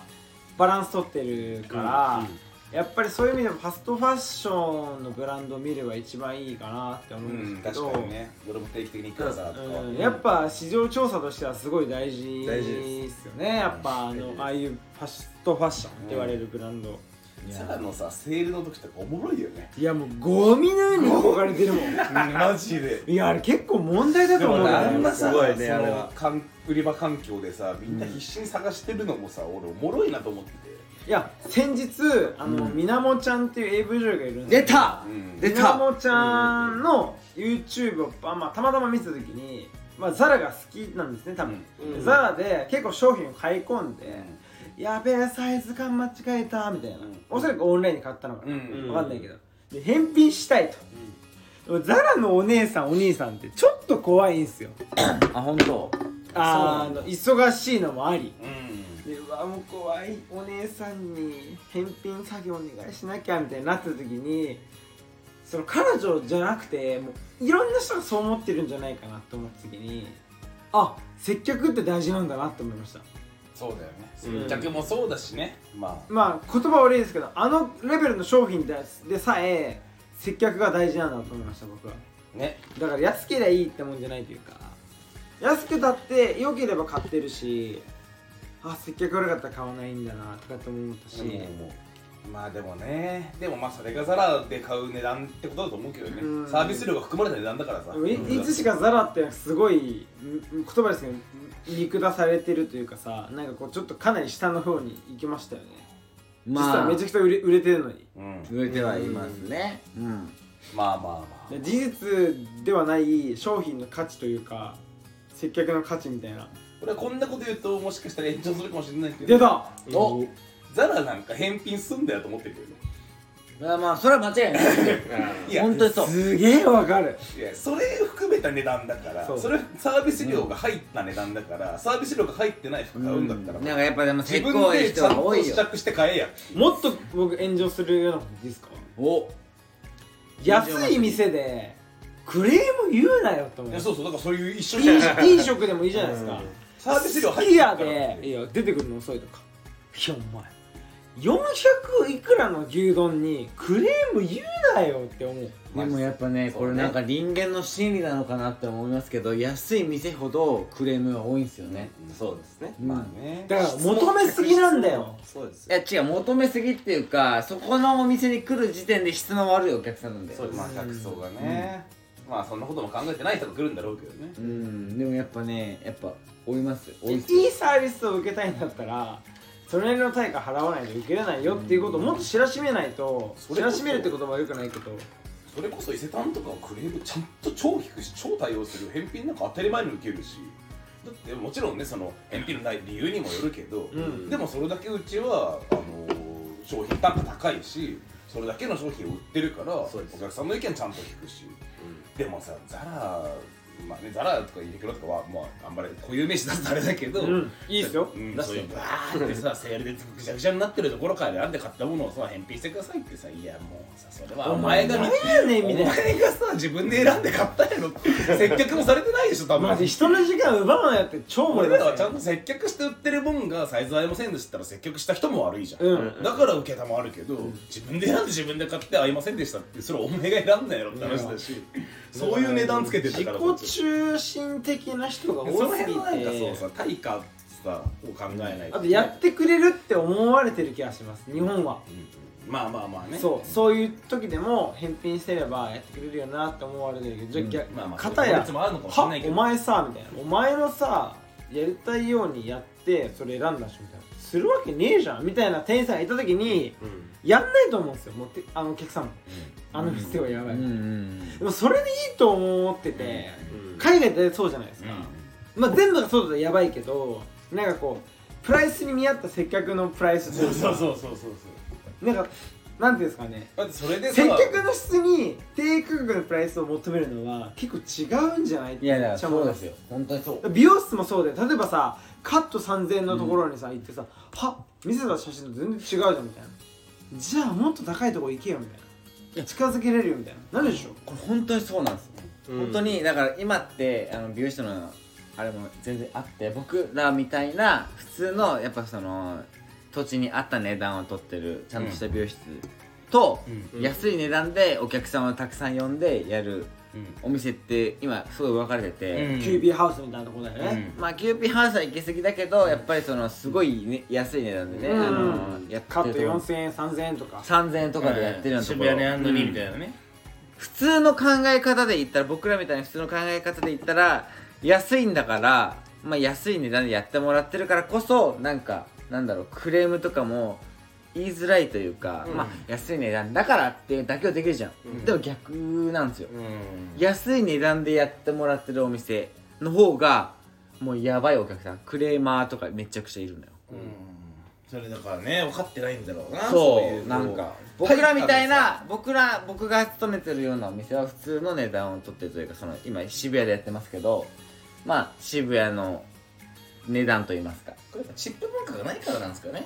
バランス取ってるから、やっぱりそういう意味でもファストファッションのブランドを見れば一番いいかなって思ううんんですけど、確かにね。俺も定期的に行くからさと。か、うん。やっぱ市場調査としてはすごい大事大事ですよね。やっぱあのああいうファストファッションって言われるブランド、サラのさセールの時とかおもろいよね。いやもうゴミのように憧れてるもん。マジで。いやあれ結構問題だと思うあんなさすごいねあれは売り場環境でさみんな必死に探してるのもさ、俺おもろいなと思ってて。いや先日あの、うん。みなもちゃんっていう AV 女優がいるんです出た！うん出みなもちゃんの YouTube を、あまあ、たまたま見た時に、まあ、ザラが好きなんですね多分、うん。ザラで結構商品を買い込んで、やべえサイズ感間違えたみたいな、ん。おそらくオンラインで買ったのかな、うん。分かんないけど。で返品したいと、ザラのお姉さんお兄さんってちょっと怖いんすよ。あ本当？あの忙しいのもあり。うん。でうわもう怖い。お姉さんに返品作業お願いしなきゃみたいになった時にその彼女じゃなくてもういろんな人がそう思ってるんじゃないかなと思った時にあ接客って大事なんだなって思いましたそうだよね。うん。接客もそうだしね。まあ。まあ言葉悪いですけどあのレベルの商品ででさえ接客が大事なんだと思いました僕は。ね。だから安ければいいってもんじゃないというか。安くたって良ければ買ってるしあ接客悪かったら買わないんだなとかって思ったし、まあでもね。でもまあそれがザラで買う値段ってことだと思うけどね。うん。サービス料が含まれた値段だからさ。いいつしかザラってすごいん言葉ですけど見下されてるというかさなんかこうちょっとかなり下の方に行きましたよね、実まあ。はめちゃくちゃ売れ売れてるのに。うん。売れてはいますね。うん。まあまあまあ。で事実ではない商品の価値というか接客の価値みたいな。俺はこんなこと言うともしかしたら炎上するかもしれないけど。出た！おザラなんか返品すんだよと思ってるけどねまあまあそれは間違いない。いや本当にそう。すげえわかる。いやそれ含めた値段だからそれサービス料が入った値段だから、サービス料が入ってない服買うんだったら、なん。かやっぱでも自結分構いい人でちゃんとが多いよ試着して買えや。もっと僕炎上するようなこといいですか？お。安い店でクレーム言うなよと思う。いやそうそうだからそういう一緒いにい飲食でもいいじゃないですか。サービス料入ってるから。でいや出てくるの遅いとか。いやお前400いくらの牛丼にクレーム言うなよって思うでもやっぱねこれなんか人間の心理なのかなって思いますけど安い店ほどクレームが多いんですよね。そうですね。うん。まあね。だから求めすぎなんだよ。そうですいや違う求めすぎっていうかそこのお店に来る時点で質の悪いお客さんなんだよそうです。まあ客層がね、まあそんなことも考えてない人が来るんだろうけどね。うん。でもやっぱねやっぱ追います追いいいサービスを受けたいんだったらそれなりの対価払わないと受けれないよっていうことをもっと知らしめないと知らしめるって言葉はよくないけど。それこそ伊勢丹とかはクレームちゃんと超引くし超対応する返品なんか当たり前に受けるし。だってもちろんねその返品のない理由にもよるけど、うん。でもそれだけうちはあの商品単価高いしそれだけの商品を売ってるからお客さんの意見ちゃんと聞くし。でもさザラまあねザラとかユニクロとかはまああんまり固有名詞出すとあれだけど、うん。いいですよ。うん、出すよそういうバーってさセールでぐちゃぐちゃになってるところから選んで買ったものをさ返品してくださいってさいやもうさそれはお前がお前何やねんみたいな。お前がさ自分で選んで買ったやろ接客もされてないでしょ多分。マジ人の時間奪うなよって超思います俺らはちゃんと接客して売ってるもんがサイズ合いませんでしたら接客した人も悪いじゃん、うん。だから受けたもあるけど、自分で選んで自分で買って合いませんでしたってそれお前が選んだやろって話だし、そういう値段つけてんだ自から中心的な人がその多すぎ辺のなんかそうてさ対価さを考えないあとやってくれるって思われてる気がします。日本は。うんまあまあまあね。そう。そういう時でも返品してればやってくれるよなって思われてるけどじゃあ逆まあまあ。片やそういう法律もあるのかもしれはないけど。お前さみたいな。お前のさやりたいようにやってそれ選んだしみたいな。するわけねえじゃん。みたいな店員さんがいた時にやんないと思うんですよもうてあのお客さんも。あの店はやばい、でもそれでいいと思ってて、うん。海外ってそうじゃないですか、うまあ全部がそうだとやばいけどなんかこうプライスに見合った接客のプライスそうそうそうそうそう。なんかなんていうんですかね。だってそれでさ接客の質に低価格のプライスを求めるのは結構違うんじゃないっていやだからめっちゃ思いうですよ。本当にそう。美容室もそうで例えばさカット3000円のところにさ、行ってさは見せた写真と全然違うじゃんみたいなじゃあもっと高いとこ行けよみたいな。近づけれるよみたいな。なるでしょ？これ本当にそうなんですよ、うん。本当にだから今ってあの美容師のあれも全然あって僕らみたいな普通のやっぱその土地に合った値段を取ってるちゃんとした美容室と、うん。安い値段でお客さんをたくさん呼んでやるうんお店って今すごい分かれてて、うん。キュービーハウスみたいなとこだよね、まあキューピーハウスは行き過ぎだけどやっぱりそのすごい、ね、安い値段でね、うん。あのやってカットるとこ4000円3000円とか。3000円とかでやってるようなところ、渋谷のみたいなね。普通の考え方で言ったら僕らみたいな普通の考え方で言ったら安いんだから、まあ、安い値段でやってもらってるからこそなんかなんだろうクレームとかも言いづらいというか、うん。まあ安い値段だからって妥協できるじゃん、うん。でも逆なんですよ、うん。安い値段でやってもらってるお店の方がもうやばいお客さんクレーマーとかめちゃくちゃいるのよ。うん。それだからね分かってないんだろうなそう。いうなんかこ僕らみたいな僕ら僕が勤めてるようなお店は普通の値段を取ってるというかその今渋谷でやってますけどまあ渋谷の値段といいますか。これチップも価がないからなんですかね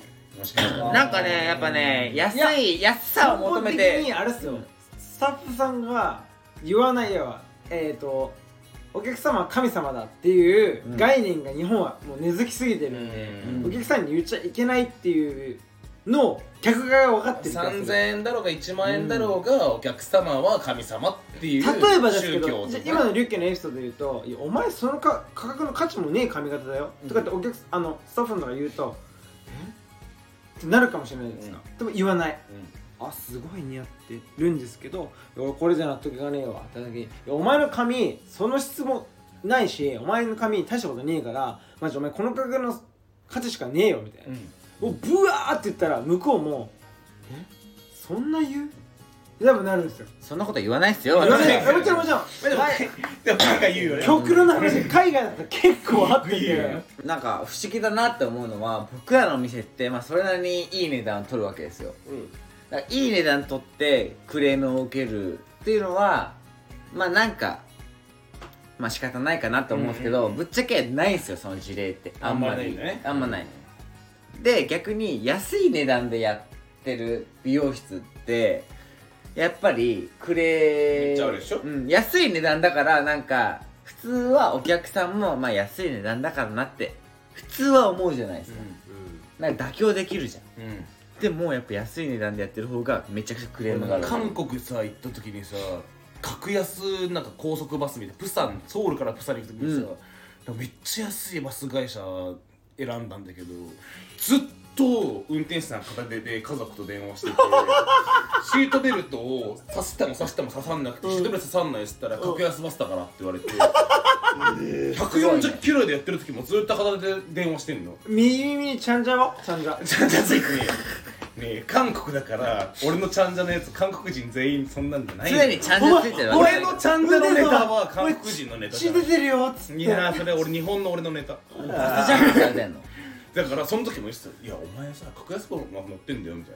なんかねやっぱね安い安さを求め根本て的にあれっすよ。スタッフさんが言わないよえっ、ー、とお客様は神様だっていううん。概念が日本はもう根付きすぎてるんで、うん。お客さんに言っちゃいけないっていうのを客側が分かってるから3000円だろうが1万円だろうがお客様は神様っていう例えばですけ宗教どじゃと今のリュッケのエピソードで言うと「いやお前そのか価格の価値もねえ髪型だよ」とかってお客あのスタッフのが言うと「えってなるかもしれないですか、でも言わない。あすごい似合ってるんですけど「いや俺これじゃ納得がねえわ」って時にいや「お前の髪その質もないしお前の髪大したことねえからマジお前この価格の価値しかねえよ」みたいな。うん「おブワー!」って言ったら向こうも「え？そんな言う?」多分なるんですよ。そんなこと言わないっすよ。言わない。私。もちろんもちろん。でもでもなんか言うよね。極論の話海外だったら結構あって。ていいよ。ねなんか不思議だなって思うのは僕らのお店ってまあそれなりにいい値段を取るわけですよ。うん。だからいい値段取ってクレームを受けるっていうのはまあなんかまあ仕方ないかなと思うんですけど、ぶっちゃけないんですよその事例って。あんまりあんまないで逆に安い値段でやってる美容室ってやっぱりクレめっちゃあるでしょ？うん、安い値段だからなんか普通はお客さんもまあ安い値段だからなって普通は思うじゃないですか、なんか妥協できるじゃん。うん。でもやっぱ安い値段でやってる方がめちゃくちゃクレームがある。韓国さ行った時にさ格安なんか高速バスみたいなプサンソウルからプサンに行く時にさ、めっちゃ安いバス会社選んだんだけどずっと運転手さん片手で家族と電話してて シートベルトを刺しても刺しても刺さんなくて、シートベルト刺さんないっつったら格安バスだからって言われて、140キロでやってる時もずっと片手で電話してんの。右耳にちゃんじゃはちゃんじゃ。ちゃんとついてねえ。よねえ韓国だから俺のちゃんじゃのやつ韓国人全員そんなんじゃないよ。常にちゃんとついてるわけ俺のちゃんじゃのネタは韓国人のネタじゃない。血出てるよっつって。いやーそれ俺日本の俺のネタ。バスジャンプされてんのだからその時も言ってたよいやお前さ格安バス乗ってんだよみたい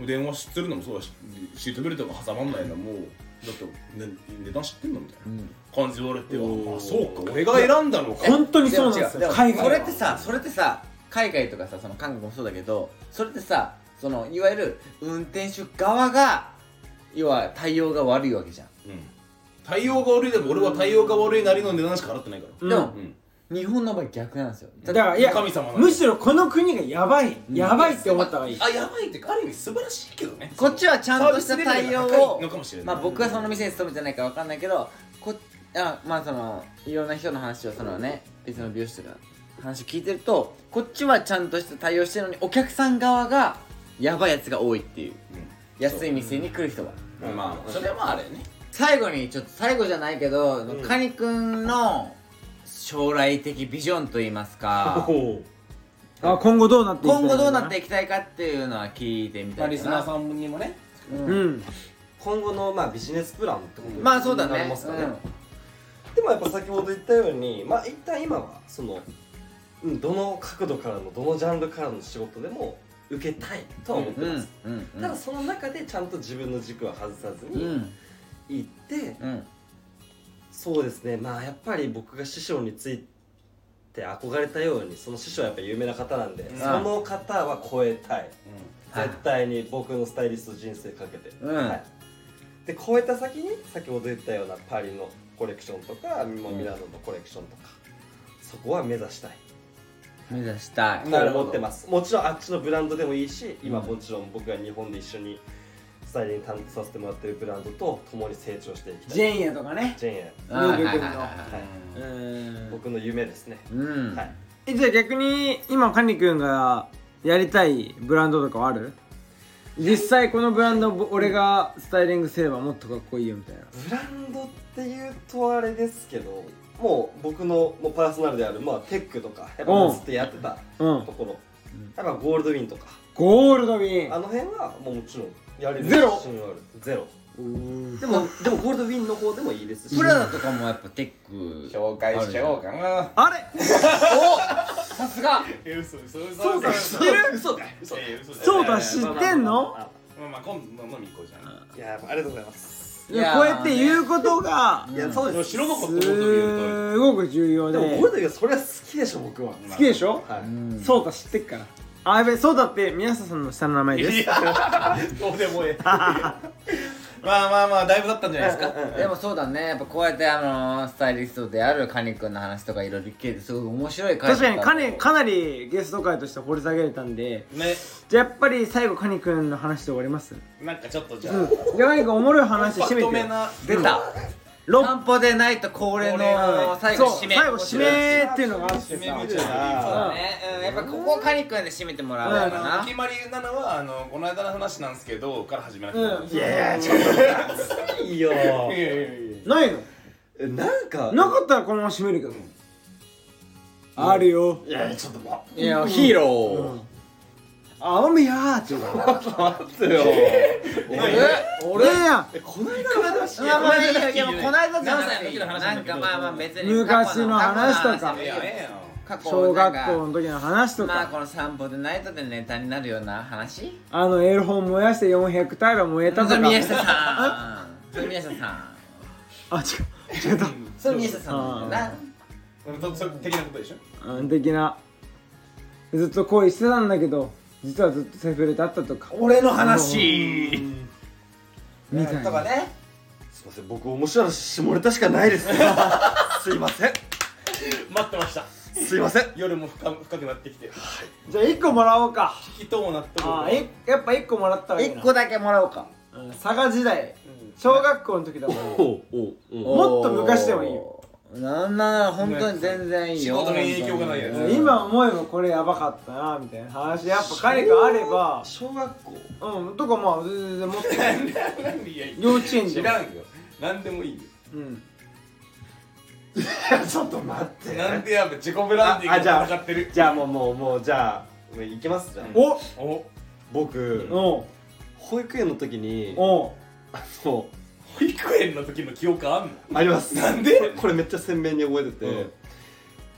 な。電話するのもそうだしシートベルトが挟まんないのもだって、ね、値段知ってんのみたいな。感じ言われてあそうか俺が選んだのか。本当にそうなんですよ。海外はそれってさそれってさ海外とかさその韓国もそうだけどそれってさそのいわゆる運転手側が要は対応が悪いわけじゃん。うん。対応が悪いでも俺は対応が悪いなりの値段しか払ってないから。でもうん日本の場合逆なんですよ。だからいや神様なのむしろこの国がやばい。やばいって思った方がいい。あやばいっていうかある意味素晴らしいけどね。こっちはちゃんとした対応をいのかもしれないまあ僕はその店に勤めてないから分かんないけどこあまあそのいろんな人の話をそのね別の美容師とか話聞いてるとこっちはちゃんとした対応してるのにお客さん側がやばいやつが多いっていう安い店に来る人はうんまあそれはあれね最後にちょっと最後じゃないけど、んカニくんの将来的ビジョンといいますか。あ今後どうなっていくか今後どうなっていきたいかっていうのは聞いてみたまあいかな。リスナーさんにもね。うん。うん。今後のまあビジネスプランってことまあそうだね。になりますかね、でもやっぱ先ほど言ったようにまあ一旦今はその、うん、どの角度からのどのジャンルからの仕事でも受けたいとは思ってうん。ます、うん。うん。ただその中でちゃんと自分の軸は外さずにうん。行って、うんそうですね。まあやっぱり僕が師匠について憧れたようにその師匠はやっぱ有名な方なんで、ん。その方は超えたい。はい絶対に僕のスタイリスト人生かけて、うん。はい、で超えた先に先ほど言ったようなパリのコレクションとかミラノのコレクションとか、そこは目指したい。目指したい。となるほど。思ってます。もちろんあっちのブランドでもいいし今うん。もちろん僕が日本で一緒にスタイリング担当させてもらってるブランドと共に成長していきたい。ジェーンやとかね。ジェーンやはいはいはいはいはい。うん僕の夢ですね、うん。はい。えじゃあ逆に今カニ君がやりたいブランドとかはある？実際このブランドぼ俺がスタイリングすればもっとかっこいいよみたいな。ブランドっていうとあれですけどもう僕のもうパーソナルである、まあ、テックとかやっぱずっとやってたうん。ところ、やっぱゴールドウィンとか。ゴールドウィン。あの辺はもうもちろんやれるゼロ。自信はある。ゼロ。うん。でもでもゴールドウィンの方でもいいです。しプラダとかもやっぱテック紹介しちゃおうかな。あれ？さすが。え嘘嘘嘘。そうだ知ってる？嘘だ。よそうだ知ってんの？まあまあ今度飲み行こうじゃんいやありがとうございますいやーこうやって言うことがいやそうです知らなかったことで言うとすごく重要ででも俺だけどそれは好きでしょ僕は好きでしょそうだ知ってっからあやべそうだって宮下さんの下の名前です。いやどうでもええ。まあまあまあだいぶだったんじゃないですか。でもそうだね。やっぱこうやってあのスタイリストであるカニ君の話とかいろいろ聞けてすごい面白い回確かにかねねかなりゲスト会として掘り下げれたんで。ね。じゃあやっぱり最後カニ君の話で終わります？なんかちょっとじゃあ。うん。じゃあ何かおもろい話ま締めてよ。とめな出た六散歩でないと恒例の最後締め。最後締めっていうのがあってさ。そうだね、うん、やっぱここカニ君で締めてもらうあかな、の決まりなのはあのこの間の話なんですけどから始めなきゃうん。いやいやちょっといいよいやいや。いやいやないの？えなんかなかったらこのまま締めるけど。あるよ。いやちょっといやヒーロー、あみやーって言うから。待ってよ。俺？やこの間の話。まあまあいいよいやもうこの間じゃな何歳のくていい時の話なんんかまあまあ別に昔の話とか小学校のの時の話とかまあこの散歩でナイトでネタになるような話あのエロ本燃やして4ヘクタール燃えたとかそれ宮下さんそれ宮下さんあ違う違ったそれ宮下さんだよな的なことでしょうん的なずっと恋してたんだけど実はずっとセフレだったとか。俺の話。みたいな。とかね。すいません。僕面白い話下ネタしかないです。すいません。待ってました。すいません。夜も深深くなってきて。じゃあ1個もらおうか。引きともなってあーえやっぱ1個もらったらいいな。一個だけもらおうか。うん佐賀時代。小学校の時だもん。もっと昔でもいいよなんなら本当に全然いいよ。仕事に影響がないやつ。本当に今思えばこれやばかったなみたいな話やっぱ彼があれば。小学校。うん。とかまあ全然もっとい。や 幼稚園で。知らんよ。何でもいいよ。うん。ちょっと待って。なんでやべ自己ブランディングあじゃあ戦ってる。じゃあもうもうもうじゃあもういきますじゃあ。おお。僕お。う保育園の時にお。うあの保育園の時の記憶あんの？あります。なんで？これめっちゃ鮮明に覚えてて、うん。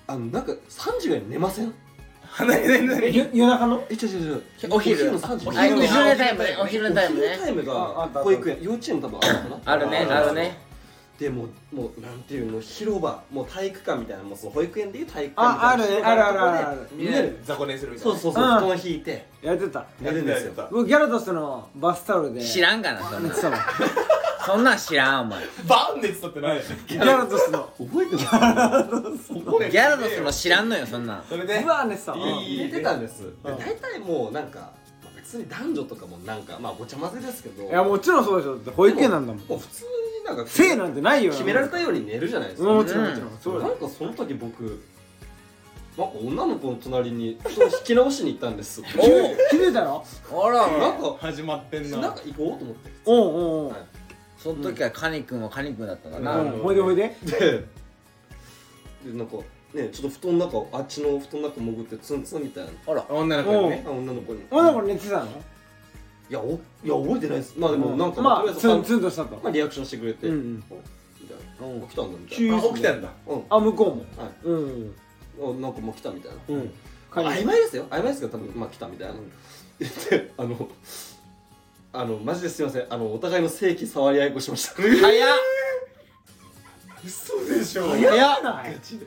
あのなんか3時ぐらいに寝ません？何何何ゆ夜中の？え違う違う違う。お昼。の3時おに昼あの。タイムねお昼のタイムね。お昼タイムが保育園幼稚園も多分あるのかな？あるねあるねでもうもうなんていうの広場もう体育館みたいなもうその保育園でいう体育館みたいなああるねあるあるある。あるみんなで雑魚寝するみたいな。そうそうそううん。布団引いて。やってた。寝るんですよやって僕ギャラドスのバスタオルで。知らんがなそんな。寝てたもんそんなん知らんお前。バンでつったってない。ギャラドスの。覚えてます？ギャラドスの知らんのよそんな。んそれで？うわ寝てたう。んいい寝てたんです。大体もうなんかまあ別に男女とかもなんかまあごちゃ混ぜですけど。いやもちろんそうでしょだって保育園なんだもん。もう普通になんか性なんてないよ決められたように寝るじゃないですか。うんもちろんもちろん。そうだ。なんかその時僕なんか女の子の隣に布団引き直しに行ったんです。気づ気づいたの？あら。なんか始まってんな。なんか行こうと思って。おうおうおう。はい。その時はカニ君はカニ君だったんだうな、ん。ほいでほいで。ででなんかねちょっと布団の中あっちの布団の中潜ってツンツンみたいな。あら。女の子にね。あ女の子に。女の子寝てたの？いやおいや覚えてないです。まあでもなんかまあツンとりあえずツンとしたと。まあリアクションしてくれて、うんうん。おみたいな、うん。起きたんだみたい急なあ起きたんだ。うん。あ向こうも。はい。うん。あなんかもう来たみたいな、うん。あ曖昧ですよ。曖昧ですけど多分まあ来たみたいな、言ってあのあのマジですいません。あのお互いの性器触り合いっこしました。早っ。嘘でしょ。早っ。ないガチで。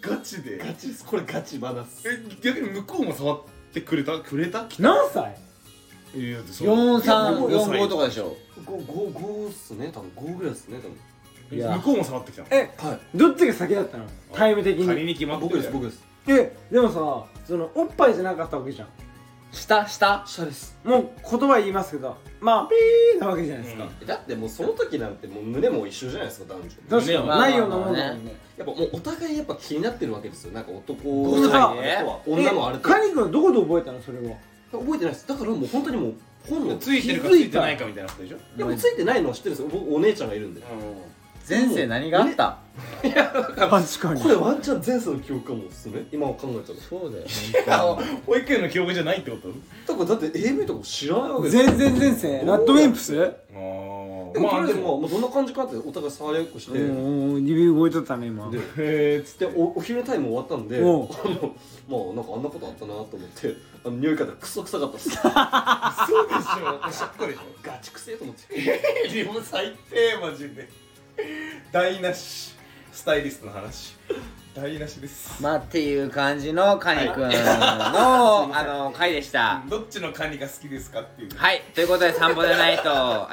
ガチで。ガチです。これガチバナスえ逆に向こうも触ってくれた？くれた。何歳？4345とかでしょ。五五五っすね。多分五ぐらいですね多分。いや。向こうも触ってきたの。えはい。どっちが先だったの？タイム的に。仮に決まって僕です僕です。えでもさそのおっぱいじゃなかったわけじゃん。下下？下です。もう言葉言いますけどまあピーなわけじゃないですか、うん。だってもうその時なんてもう胸も一緒じゃないですか男女。確かに。ねないようなもんだもんね。やっぱもうお互いやっぱ気になってるわけですよ。なんか男5女のあれとカニ君はどこで覚えたの？それは覚えてないです。だからもう本当にもう本能ついてるかついてないかみたいなことでしょ？でもついてないのは知ってるんですよ。僕お姉ちゃんがいるんで。前世何があった？確かこれワンチャン前世の記憶かもっすね。今考えたら。そうだよあ保育園の記憶じゃないってこと？だからだって AV とか知らないわけですよ。全然前世。ラッドウィンプス？あでもとりあえずまあもうもうどんな感じかってお互い触り合いっこして、うんうん指動いとったね今。でへえつでおお昼タイム終わったんであおうのまあなんかあんなことあったなと思ってあの匂い方クソ臭かったっす。そうでしょ。おしゃっこでしょ。ガチくせえと思って。でも最低マジで。台無し。スタイリストの話台無しです。まあっていう感じのカニくんの、あの回でした。どっちのカニが好きですかっていう。はい。ということで散歩でないと、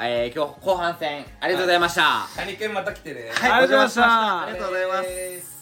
えー、今日後半戦ありがとうございました。カニくんまた来てね。はい。ありがとうございました。ありがとうございます